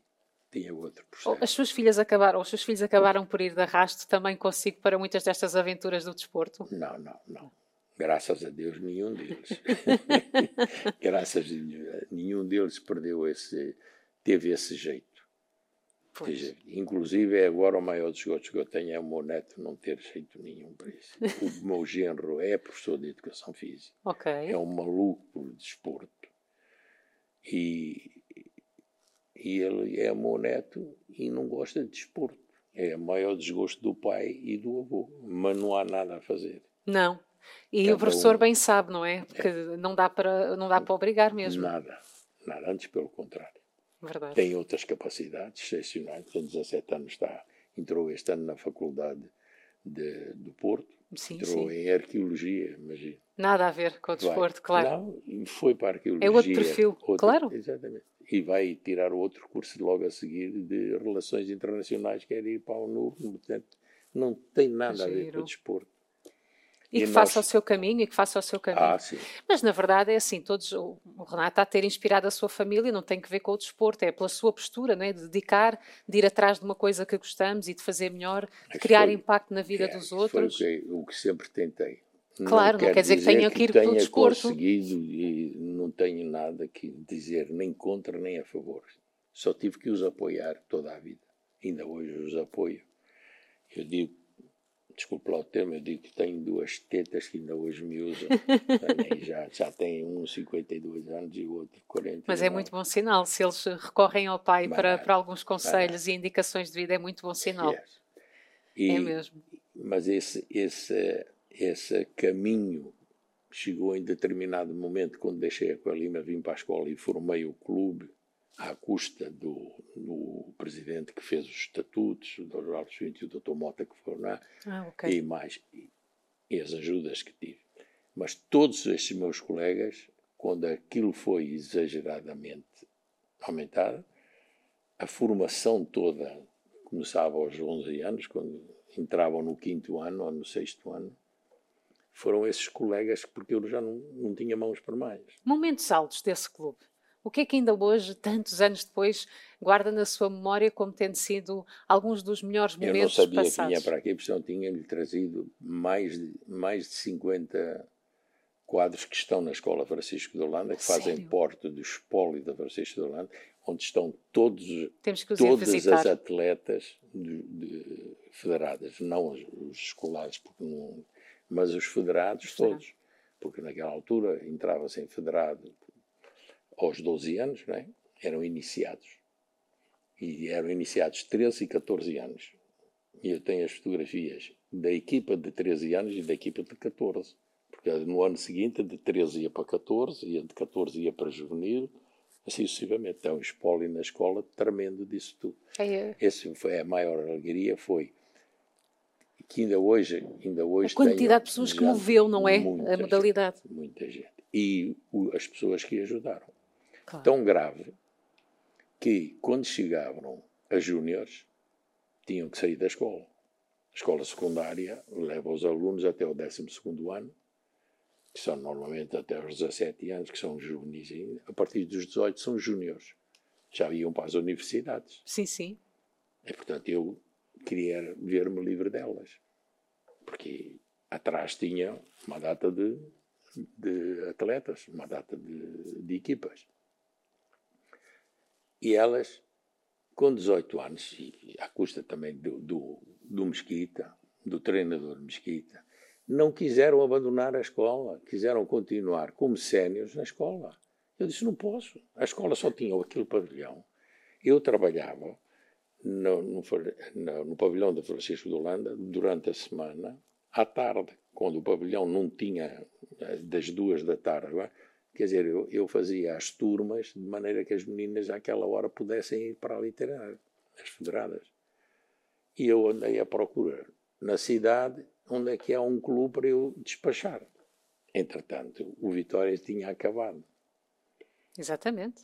Tinha outro processo. As suas filhas acabaram, os seus filhos acabaram por ir de arrasto também consigo para muitas destas aventuras do desporto? Não, não, não. Graças a Deus, nenhum deles. Graças a Deus, nenhum deles perdeu esse, teve esse jeito. Dizer, inclusive, é agora o maior desgosto que eu tenho é o meu neto não ter jeito nenhum para isso. O meu genro é professor de educação física. Okay. É um maluco por desporto. E, e ele é meu neto e não gosta de desporto. É o maior desgosto do pai e do avô. Mas não há nada a fazer. Não. E Cada o professor um... bem sabe, não é? Porque é. não dá para não dá para obrigar mesmo. Nada. Nada. Antes, pelo contrário. Verdade. Tem outras capacidades excepcionais. Com 17 anos está, entrou este ano na Faculdade de, do Porto. Sim, entrou sim. em arqueologia, imagina. Nada a ver com o desporto, claro. Não, foi para a arqueologia. É outro perfil, outro, claro. Exatamente. E vai tirar outro curso logo a seguir de Relações Internacionais, quer ir para a UNU. Portanto, não tem nada Giro. a ver com o desporto. E, que nós... faça o seu caminho, e que faça o seu caminho. Ah, sim. Mas na verdade é assim, todos, o Renato está a ter inspirado a sua família, não tem que ver com o desporto, é pela sua postura, não é? de dedicar, de ir atrás de uma coisa que gostamos e de fazer melhor, de criar foi, impacto na vida é, dos outros. Foi o que, o que sempre tentei. Claro, não, não quer dizer que tenha que ir pelo desporto. conseguido e não tenho nada que dizer nem contra nem a favor. Só tive que os apoiar toda a vida. Ainda hoje os apoio. Eu digo desculpe lá o termo, eu digo que tenho duas tetas que ainda hoje me usam. já, já tem um 52 anos e o outro 40. Mas é muito bom sinal. Se eles recorrem ao pai para, para alguns conselhos e indicações de vida, é muito bom sinal. É, e, é mesmo. Mas esse, esse, esse caminho chegou em determinado momento, quando deixei a Coelima, vim para a escola e formei o clube à custa do, do presidente que fez os estatutos, o Dr. Alves Pinto e o Dr. Mota, que foram lá, ah, okay. e mais, e, e, as ajudas que tive. Mas todos estes meus colegas, quando aquilo foi exageradamente aumentado, a formação toda começava aos 11 anos, quando entravam no quinto ano ou no sexto ano, foram esses colegas, porque eu já não, não tinha mãos para mais. Momentos altos desse clube. O que é que ainda hoje, tantos anos depois, guarda na sua memória como tendo sido alguns dos melhores momentos passados? Eu não sabia passados? que vinha para aqui, porque senão tinha-lhe trazido mais de, mais de 50 quadros que estão na Escola Francisco de Holanda, que fazem parte do espólio da Francisco de Holanda, onde estão todos, todas as atletas de, de, federadas, não os, os escolares, porque não, mas os federados os todos. Porque naquela altura entrava-se em federado aos 12 anos, é? eram iniciados. E eram iniciados 13 e 14 anos. E eu tenho as fotografias da equipa de 13 anos e da equipa de 14. Porque no ano seguinte, de 13 ia para 14, e de 14 ia para juvenil, assim sucessivamente. Então, um espólio na escola tremendo disso tudo. É. Esse foi a maior alegria, foi que ainda hoje, ainda hoje a quantidade de pessoas que moveu, não é? A modalidade. Gente, muita gente. E o, as pessoas que ajudaram. Claro. Tão grave que, quando chegavam a júniores, tinham que sair da escola. A escola secundária leva os alunos até o 12 ano, que são normalmente até os 17 anos, que são juvenis. A partir dos 18 são júniores. Já iam para as universidades. Sim, sim. E, portanto, eu queria ver-me livre delas. Porque atrás tinha uma data de, de atletas, uma data de, de equipas. E elas, com 18 anos, e à custa também do, do, do Mesquita, do treinador Mesquita, não quiseram abandonar a escola, quiseram continuar como séniores na escola. Eu disse: não posso. A escola só tinha aquele pavilhão. Eu trabalhava no, no, no, no pavilhão da Francisco de Holanda durante a semana, à tarde, quando o pavilhão não tinha eh, das duas da tarde. É? Quer dizer, eu, eu, fazia as turmas de maneira que as meninas àquela hora pudessem ir para ali treinar, as federadas. E eu andei a procurar na cidade onde é que há um clube para eu despachar. Entretanto, o Vitória tinha acabado. Exatamente.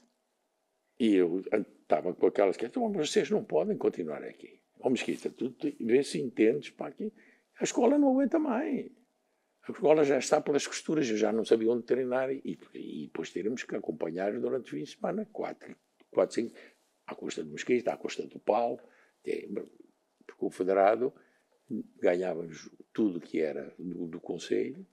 E eu estava com aquelas que então, vocês não podem continuar aqui. Ó oh, Mesquita, tu, tu vê se entendes para aqui. A escola não aguenta mais. A escola já está pelas costuras, eu já não sabia onde treinar e, e depois teremos que acompanhar durante o fim de semana, quatro, quatro cinco, à custa do Mesquita, à custa do Paulo, porque o federado ganhava tudo que era do, do Conselho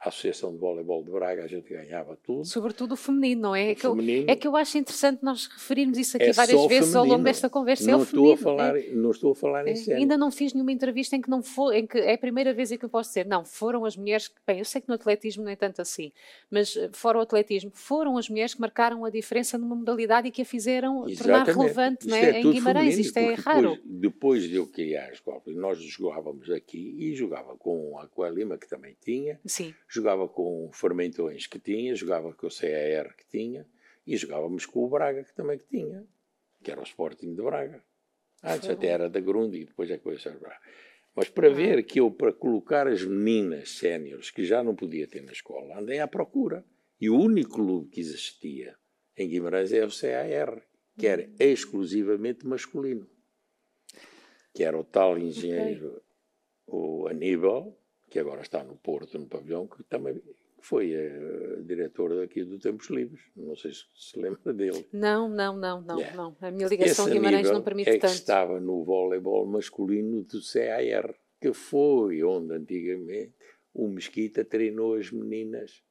a Associação de Voleibol de Braga, a gente ganhava tudo. Sobretudo o feminino, não é? É que, eu, é que eu acho interessante nós referirmos isso aqui é várias vezes ao longo desta conversa. É não, é estou, a falar, é. não estou a falar em é. sério. Ainda não fiz nenhuma entrevista em que não for, em que é a primeira vez em que eu posso dizer, não, foram as mulheres que, bem, eu sei que no atletismo não é tanto assim, mas eh, fora o atletismo, foram as mulheres que marcaram a diferença numa modalidade e que a fizeram Exatamente. tornar relevante não é? em Guimarães. Feminino, Isto é raro. Depois, depois de eu criar a escola, nós jogávamos aqui e jogava com a Coelima, que também tinha, Sim. Jogava com Fermentões que tinha, jogava com o CAR que tinha e jogávamos com o Braga que também que tinha, que era o Sporting de Braga. Antes até era da Grundy e depois é foi o Braga. Mas para ver que eu, para colocar as meninas séniores que já não podia ter na escola, andei à procura. E o único clube que existia em Guimarães é o CAR, que era exclusivamente masculino. Que era o tal engenheiro, okay. o Aníbal, que agora está no Porto, no pavilhão, que também foi a diretora aqui do Tempos Livres. Não sei se se lembra dele. Não, não, não, não, yeah. não. A minha ligação Esse Guimarães não permite é tanto. Que estava no voleibol masculino do CAR, que foi onde antigamente o Mesquita treinou as meninas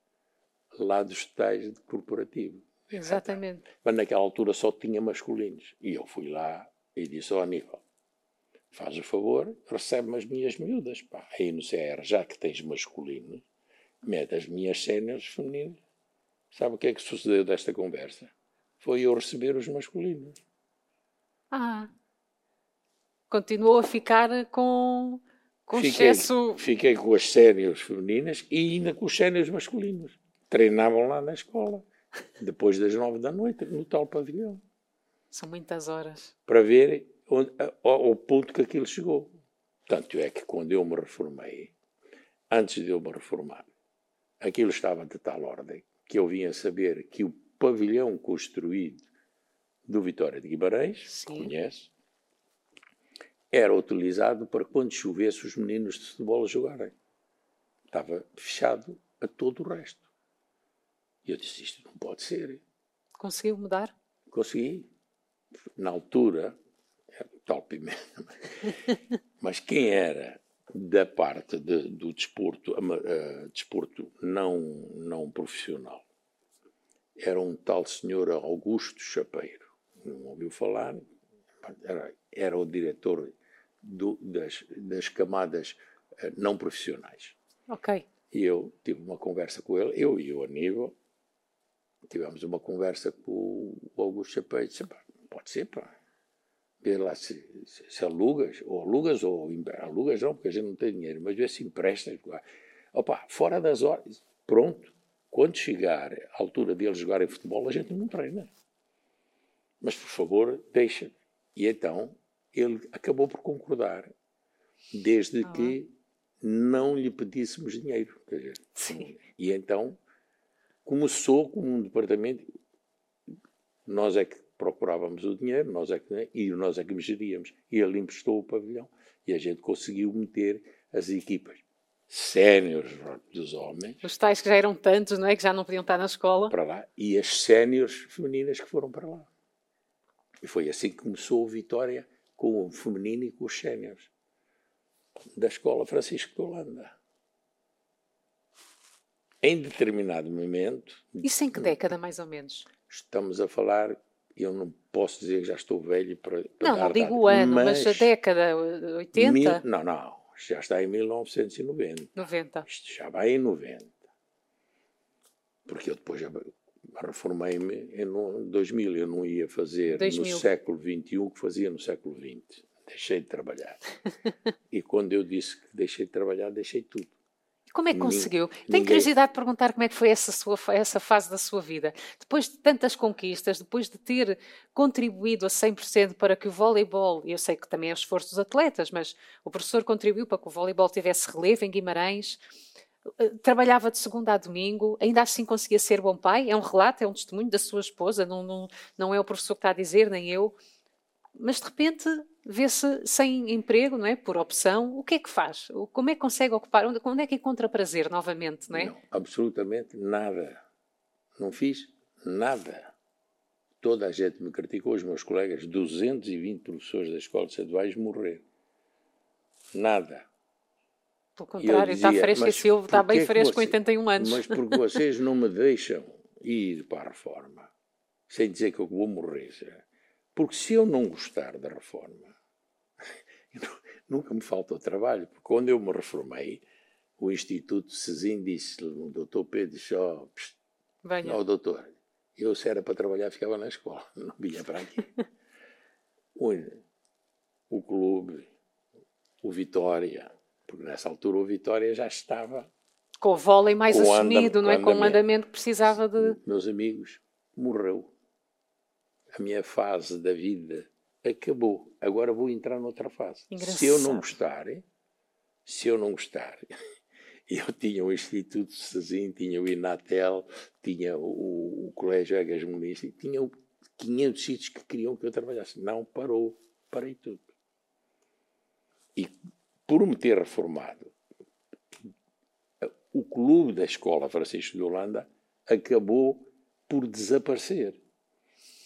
lá dos tais de corporativo. Exatamente. Mas naquela altura só tinha masculinos. E eu fui lá e disse ao Aníbal, faz o favor, recebe-me as minhas miúdas. Pá. Aí no CR, já que tens masculinos, mete as minhas cenas femininas. Sabe o que é que sucedeu desta conversa? Foi eu receber os masculinos. Ah. Continuou a ficar com, com fiquei, excesso. Fiquei com as séniores femininas e ainda com os séniores masculinos. Treinavam lá na escola, depois das nove da noite, no tal pavilhão. São muitas horas. Para ver onde, ao, ao ponto que aquilo chegou. Tanto é que quando eu me reformei, antes de eu me reformar, aquilo estava de tal ordem que eu vinha saber que o pavilhão construído do Vitória de Guimarães, Sim. que conhece, era utilizado para quando chovesse os meninos de futebol jogarem. Estava fechado a todo o resto. E eu disse: Isto não pode ser. Conseguiu mudar? Consegui. Na altura, tal pimenta. Mas quem era da parte de, do desporto, uh, desporto não, não profissional. Era um tal senhor Augusto Chapeiro. Não ouviu falar? Era, era o diretor do, das, das camadas uh, não profissionais. Ok. E eu tive uma conversa com ele, eu e o Aníbal, tivemos uma conversa com o Augusto Chapeiro. Disse, pode ser, pá lá se, se, alugas, ou alugas, ou alugas não, porque a gente não tem dinheiro, mas vê se emprestas. Opa, fora das horas, pronto. Quando chegar a altura deles jogarem futebol, a gente não treina. Mas, por favor, deixa. E então, ele acabou por concordar, desde ah. que não lhe pedíssemos dinheiro. Dizer, Sim. E então, começou como um departamento, nós é que procurávamos o dinheiro, nós é que, e nós é que geríamos. E ele emprestou o pavilhão e a gente conseguiu meter as equipas séniores dos homens. Os tais que já eram tantos, não é? Que já não podiam estar na escola. Para lá. E as séniores femininas que foram para lá. E foi assim que começou a Vitória com o feminino e com os séniores da Escola Francisco de Holanda. Em determinado momento. Isso em que década, mais ou menos? Estamos a falar eu não posso dizer que já estou velho para, para Não, não digo o ano, mas, mas, a década, 80? Mil, não, não, já está em 1990. 90. Isto já vai em 90. Porque eu depois reformei-me em 2000. Eu não ia fazer 2000. no século XXI o que fazia no século XX. Deixei de trabalhar. e quando eu disse que deixei de trabalhar, deixei tudo. Como é que conseguiu? Ninguém... Tenho curiosidade de perguntar como é que foi essa, sua, essa fase da sua vida. Depois de tantas conquistas, depois de ter contribuído a 100% para que o voleibol, eu sei que também é o esforço dos atletas, mas o professor contribuiu para que o voleibol tivesse relevo em Guimarães, eh, trabalhava de segunda a domingo, ainda assim conseguia ser bom pai. É um relato, é um testemunho da sua esposa, não, não, não é o professor que está a dizer, nem eu. Mas de repente vê-se sem emprego, não é? Por opção, o que é que faz? Como é que consegue ocupar? Onde, onde é que encontra prazer novamente, não é? Não, absolutamente nada. Não fiz nada. Toda a gente me criticou, os meus colegas, 220 professores da Escola de Estaduais morreram. Nada. Pelo contrário, dizia, está fresco e Silva, está bem fresco com 81 anos. Mas porque vocês não me deixam ir para a reforma, sem dizer que eu vou morrer. Porque se eu não gostar da reforma, nunca me faltou trabalho, porque quando eu me reformei, o Instituto Cesim disse, o doutor Pedro disse, oh, Venha. oh doutor, eu se era para trabalhar ficava na escola, não vinha para aqui. o, o clube, o Vitória, porque nessa altura o Vitória já estava... Com o vôlei mais assumido, não é? Com o andamento que precisava de... Meus amigos, morreu. A minha fase da vida acabou. Agora vou entrar noutra fase. Engraçado. Se eu não gostar, se eu não gostar, eu tinha o Instituto Cesim, tinha o Inatel, tinha o, o Colégio Egas Muniz, tinha 500 sítios que queriam que eu trabalhasse. Não parou, parei tudo. E por me ter reformado, o clube da Escola Francisco de Holanda acabou por desaparecer.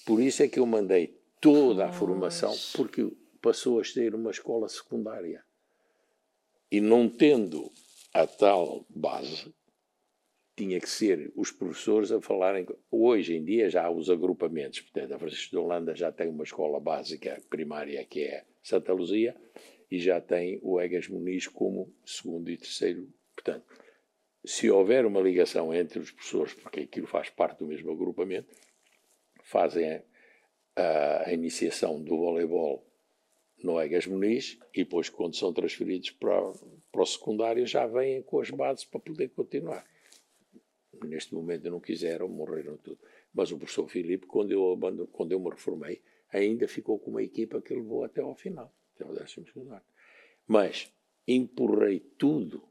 Por isso é que eu mandei toda a formação, porque passou a ser uma escola secundária. E não tendo a tal base, tinha que ser os professores a falarem. Hoje em dia já há os agrupamentos, portanto, a Francisco de Holanda já tem uma escola básica primária que é Santa Luzia e já tem o Egas Muniz como segundo e terceiro. Portanto, se houver uma ligação entre os professores, porque aquilo faz parte do mesmo agrupamento, fazem a, a iniciação do voleibol no Egas Muniz e depois, quando são transferidos para, para o secundário, já vêm com as bases para poder continuar. Neste momento não quiseram, morreram tudo. Mas o professor Filipe, quando eu, quando eu me reformei, ainda ficou com uma equipa que levou até ao final, até ao décimo segundo Mas empurrei tudo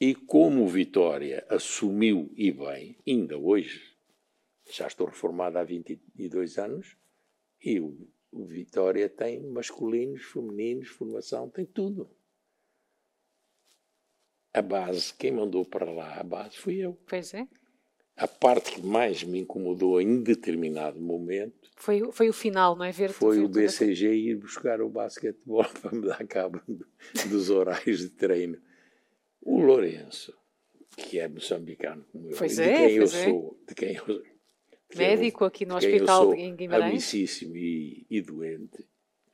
e como Vitória assumiu e bem, ainda hoje, já estou reformado há 22 anos e o, o Vitória tem masculinos, femininos, formação, tem tudo. A base, quem mandou para lá a base fui eu. Pois é. A parte que mais me incomodou em determinado momento foi, foi o final, não é? Ver foi o BCG ir buscar o basquetebol para me dar cabo dos horários de treino. O Lourenço, que é moçambicano como eu, pois de é, quem eu é. sou, de quem eu, médico aqui no hospital em Guimarães. amicíssimo e, e doente,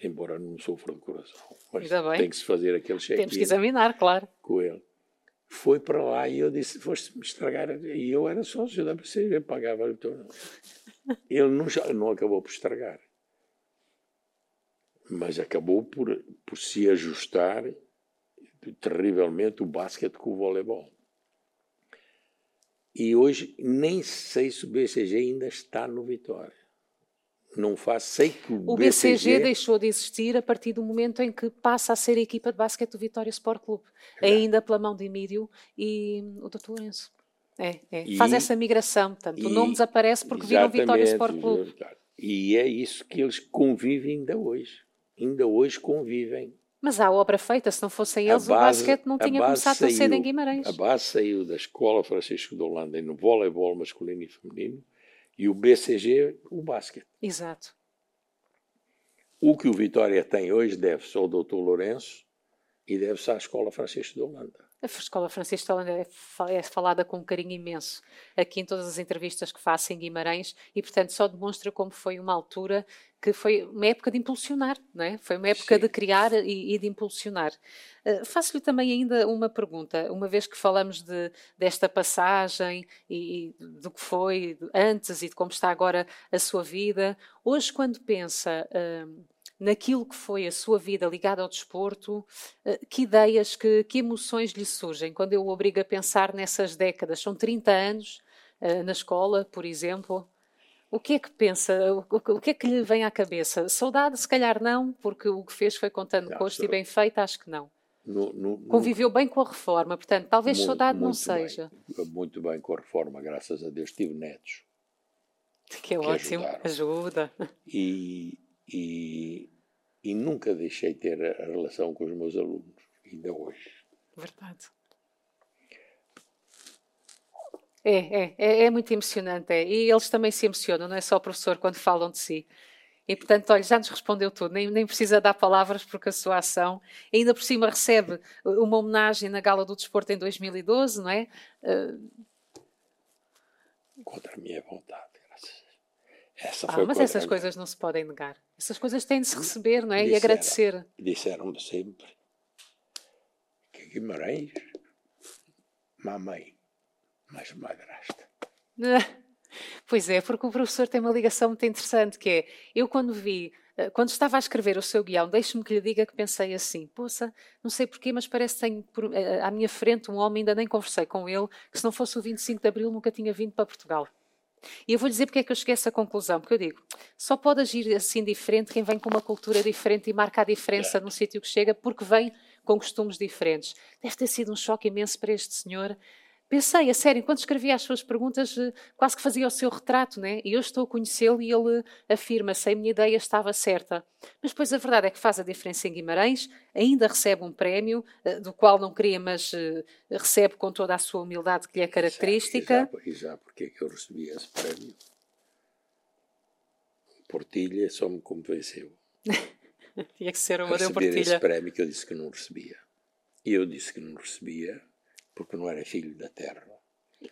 embora não sofra de coração. Mas tem que se fazer aquele check Temos que examinar, claro. Com ele. Foi para lá e eu disse: Foste-me estragar. E eu era sócio da PCB, pagava-lhe tudo. Ele não, não acabou por estragar. mas acabou por, por se ajustar terrivelmente o basquete com o voleibol. E hoje nem sei se o BCG ainda está no Vitória. Não faz, sei que o, o BCG, BCG, deixou de existir a partir do momento em que passa a ser a equipa de basquete do Vitória Sport Clube, é. ainda pela mão de Emílio e o Dr. Lourenço. É, é. E, Faz essa migração, portanto, e, o nome desaparece porque viram Vitória Sport Clube. E é isso que eles convivem ainda hoje. Ainda hoje convivem. Mas há obra feita, se não fossem eles, base, o basquete não tinha começado saiu, tão cedo em Guimarães. A base saiu da Escola Francisco de Holanda no voleibol masculino e feminino e o BCG, o basquete. Exato. O que o Vitória tem hoje deve-se ao Dr. Lourenço e deve-se à Escola Francisco de Holanda. A Escola Francisco de Holanda é, é falada com um carinho imenso aqui em todas as entrevistas que faço em Guimarães e, portanto, só demonstra como foi uma altura que foi uma época de impulsionar, não é? Foi uma época Sim. de criar e, e de impulsionar. Uh, Faço-lhe também ainda uma pergunta, uma vez que falamos de, desta passagem e, e, do que foi antes e de como está agora a sua vida, hoje quando pensa... Uh, naquilo que foi a sua vida ligada ao desporto, eh, que ideias, que, que emoções lhe surgem quando eu o obrigo a pensar nessas décadas? São 30 anos uh, na escola, por exemplo. O que é que pensa? O, o, que é que lhe vem à cabeça? Saudade, se calhar não, porque o que fez foi contando gosto e bem feito, acho que não. No, no, Conviveu no... bem com a reforma, portanto, talvez muito, saudade muito não seja. Bem, muito bem com a reforma, graças a Deus. Tive netos. Que é que ótimo, ajudaram. ajuda. E, e, e nunca deixei de ter a relação com os meus alunos, ainda hoje. Verdade. É, é, é, é, muito emocionante, é. E eles também se emocionam, não é só o professor quando falam de si. E, portanto, olha, já nos respondeu tudo, nem, nem precisa dar palavras porque a sua ação, ainda por cima recebe uma homenagem na Gala do Desporto em 2012, não é? Uh... Contra a minha vontade. Essa ah, mas essas coisas não se podem negar. Essas coisas têm de se receber, não é? Disseram, e agradecer. Disseram-me sempre que Guimarães, mamãe, mas madrasta. Pois é, porque o professor tem uma ligação muito interessante, que é, eu quando vi, eh, quando estava a escrever o seu guião, deixe-me que lhe diga que pensei assim, poça, não sei porquê, mas parece que tenho eh, à minha frente um homem, ainda nem conversei com ele, que se não fosse o 25 de Abril nunca tinha vindo para Portugal. E eu vou dizer porque é que eu cheguei a essa conclusão, porque eu digo, só pode agir assim diferente quem vem com uma cultura diferente e marca a diferença é. no sítio que chega, porque vem com costumes diferentes. Deve ter sido um choque imenso para este senhor Pensei, a sério, enquanto escrevia as suas perguntas, eh, quase que fazia o seu retrato, né? E eu estou a conhecê-lo e ele afirma se a minha ideia estava certa. Mas depois a verdade é que faz a diferença em Guimarães, ainda recebe um prémio, eh, do qual não queria, mas eh, recebe com toda a sua humildade que lhe é característica. E já, já, porque é que eu recebi esse prémio? Portilha só me convenceu. Tinha que ser uma de Portilha. esse prémio que eu disse que não recebia. E eu disse que não recebia porque não era filho da terra.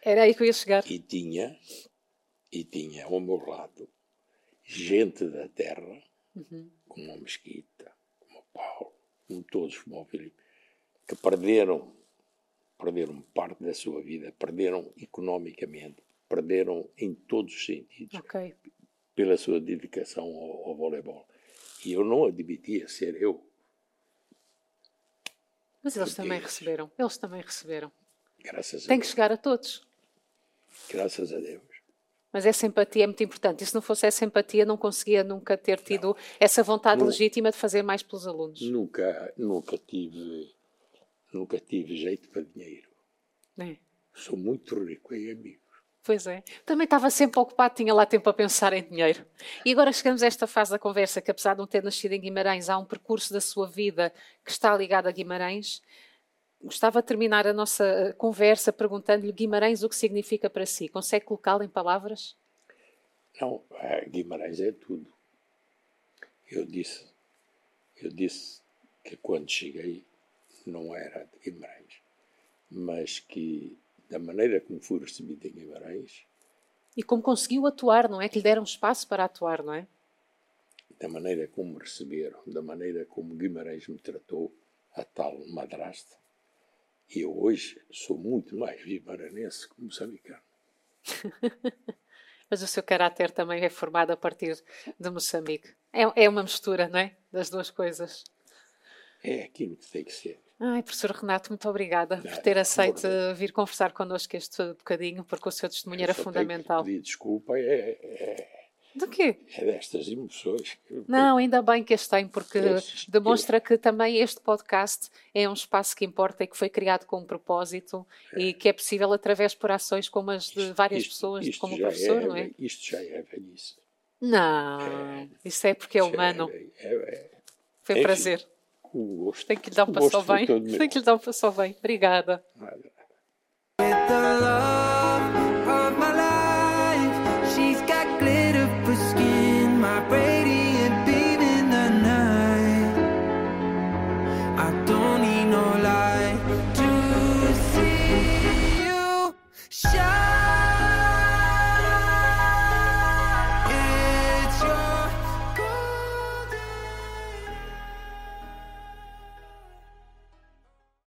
Era aí que eu ia chegar. E tinha, e tinha ao meu lado gente da terra, uhum. como o Mesquita, como o Paulo, como todos, como o Filipe, que perderam, perderam parte da sua vida, perderam economicamente, perderam em todos os sentidos okay. pela sua dedicação ao, ao voleibol. E eu não admitia ser eu mas eles também receberam. Eles também receberam. Graças Tem que chegar a todos. Graças a Deus. Mas essa empatia é muito importante. E se não fosse essa empatia, não conseguia nunca ter tido não. essa vontade legítima de fazer mais pelos alunos. Nunca, nunca tive, nunca tive jeito para dinheiro. É. Sou muito rico em amigos. Pois é. Também estava sempre ocupado, tinha lá tempo a pensar em dinheiro. E agora chegamos a esta fase da conversa, que apesar de não ter nascido em Guimarães, há um percurso da sua vida que está ligado a Guimarães. Gostava de terminar a nossa eh, conversa perguntando-lhe Guimarães o que significa para si. Consegue colocá-lo em palavras? Não, é, Guimarães é tudo. Eu disse, eu disse que quando cheguei não era de Guimarães, mas que da maneira como fui recebido em Guimarães. E como conseguiu atuar, não é? Que lhe deram espaço para atuar, não é? Da maneira como me receberam, da maneira como Guimarães me tratou, a tal madrasta. E eu hoje sou muito mais guimaranense que moçambicano. Mas o seu caráter também é formado a partir de Moçambique. É, é uma mistura, não é? Das duas coisas. É aquilo que tem que ser. Ai, professor Renato, muito obrigada Não, por ter aceito vir conversar connosco este bocadinho, porque o seu testemunho era fundamental. Pedir desculpa é, é, Do quê? É destas emoções. Não, ainda bem que as tem, porque demonstra que também este podcast é um espaço que importa e que foi criado com um propósito é. e que é possível através por ações como as de várias isto, pessoas, isto como o professor, é, não é? Isto já é velhice. Não, é. isso é porque é humano. É, foi um prazer. O gosto. Tem que lhe dar um passo bem. Tem que lhe dar um passo bem. Obrigada. Nada.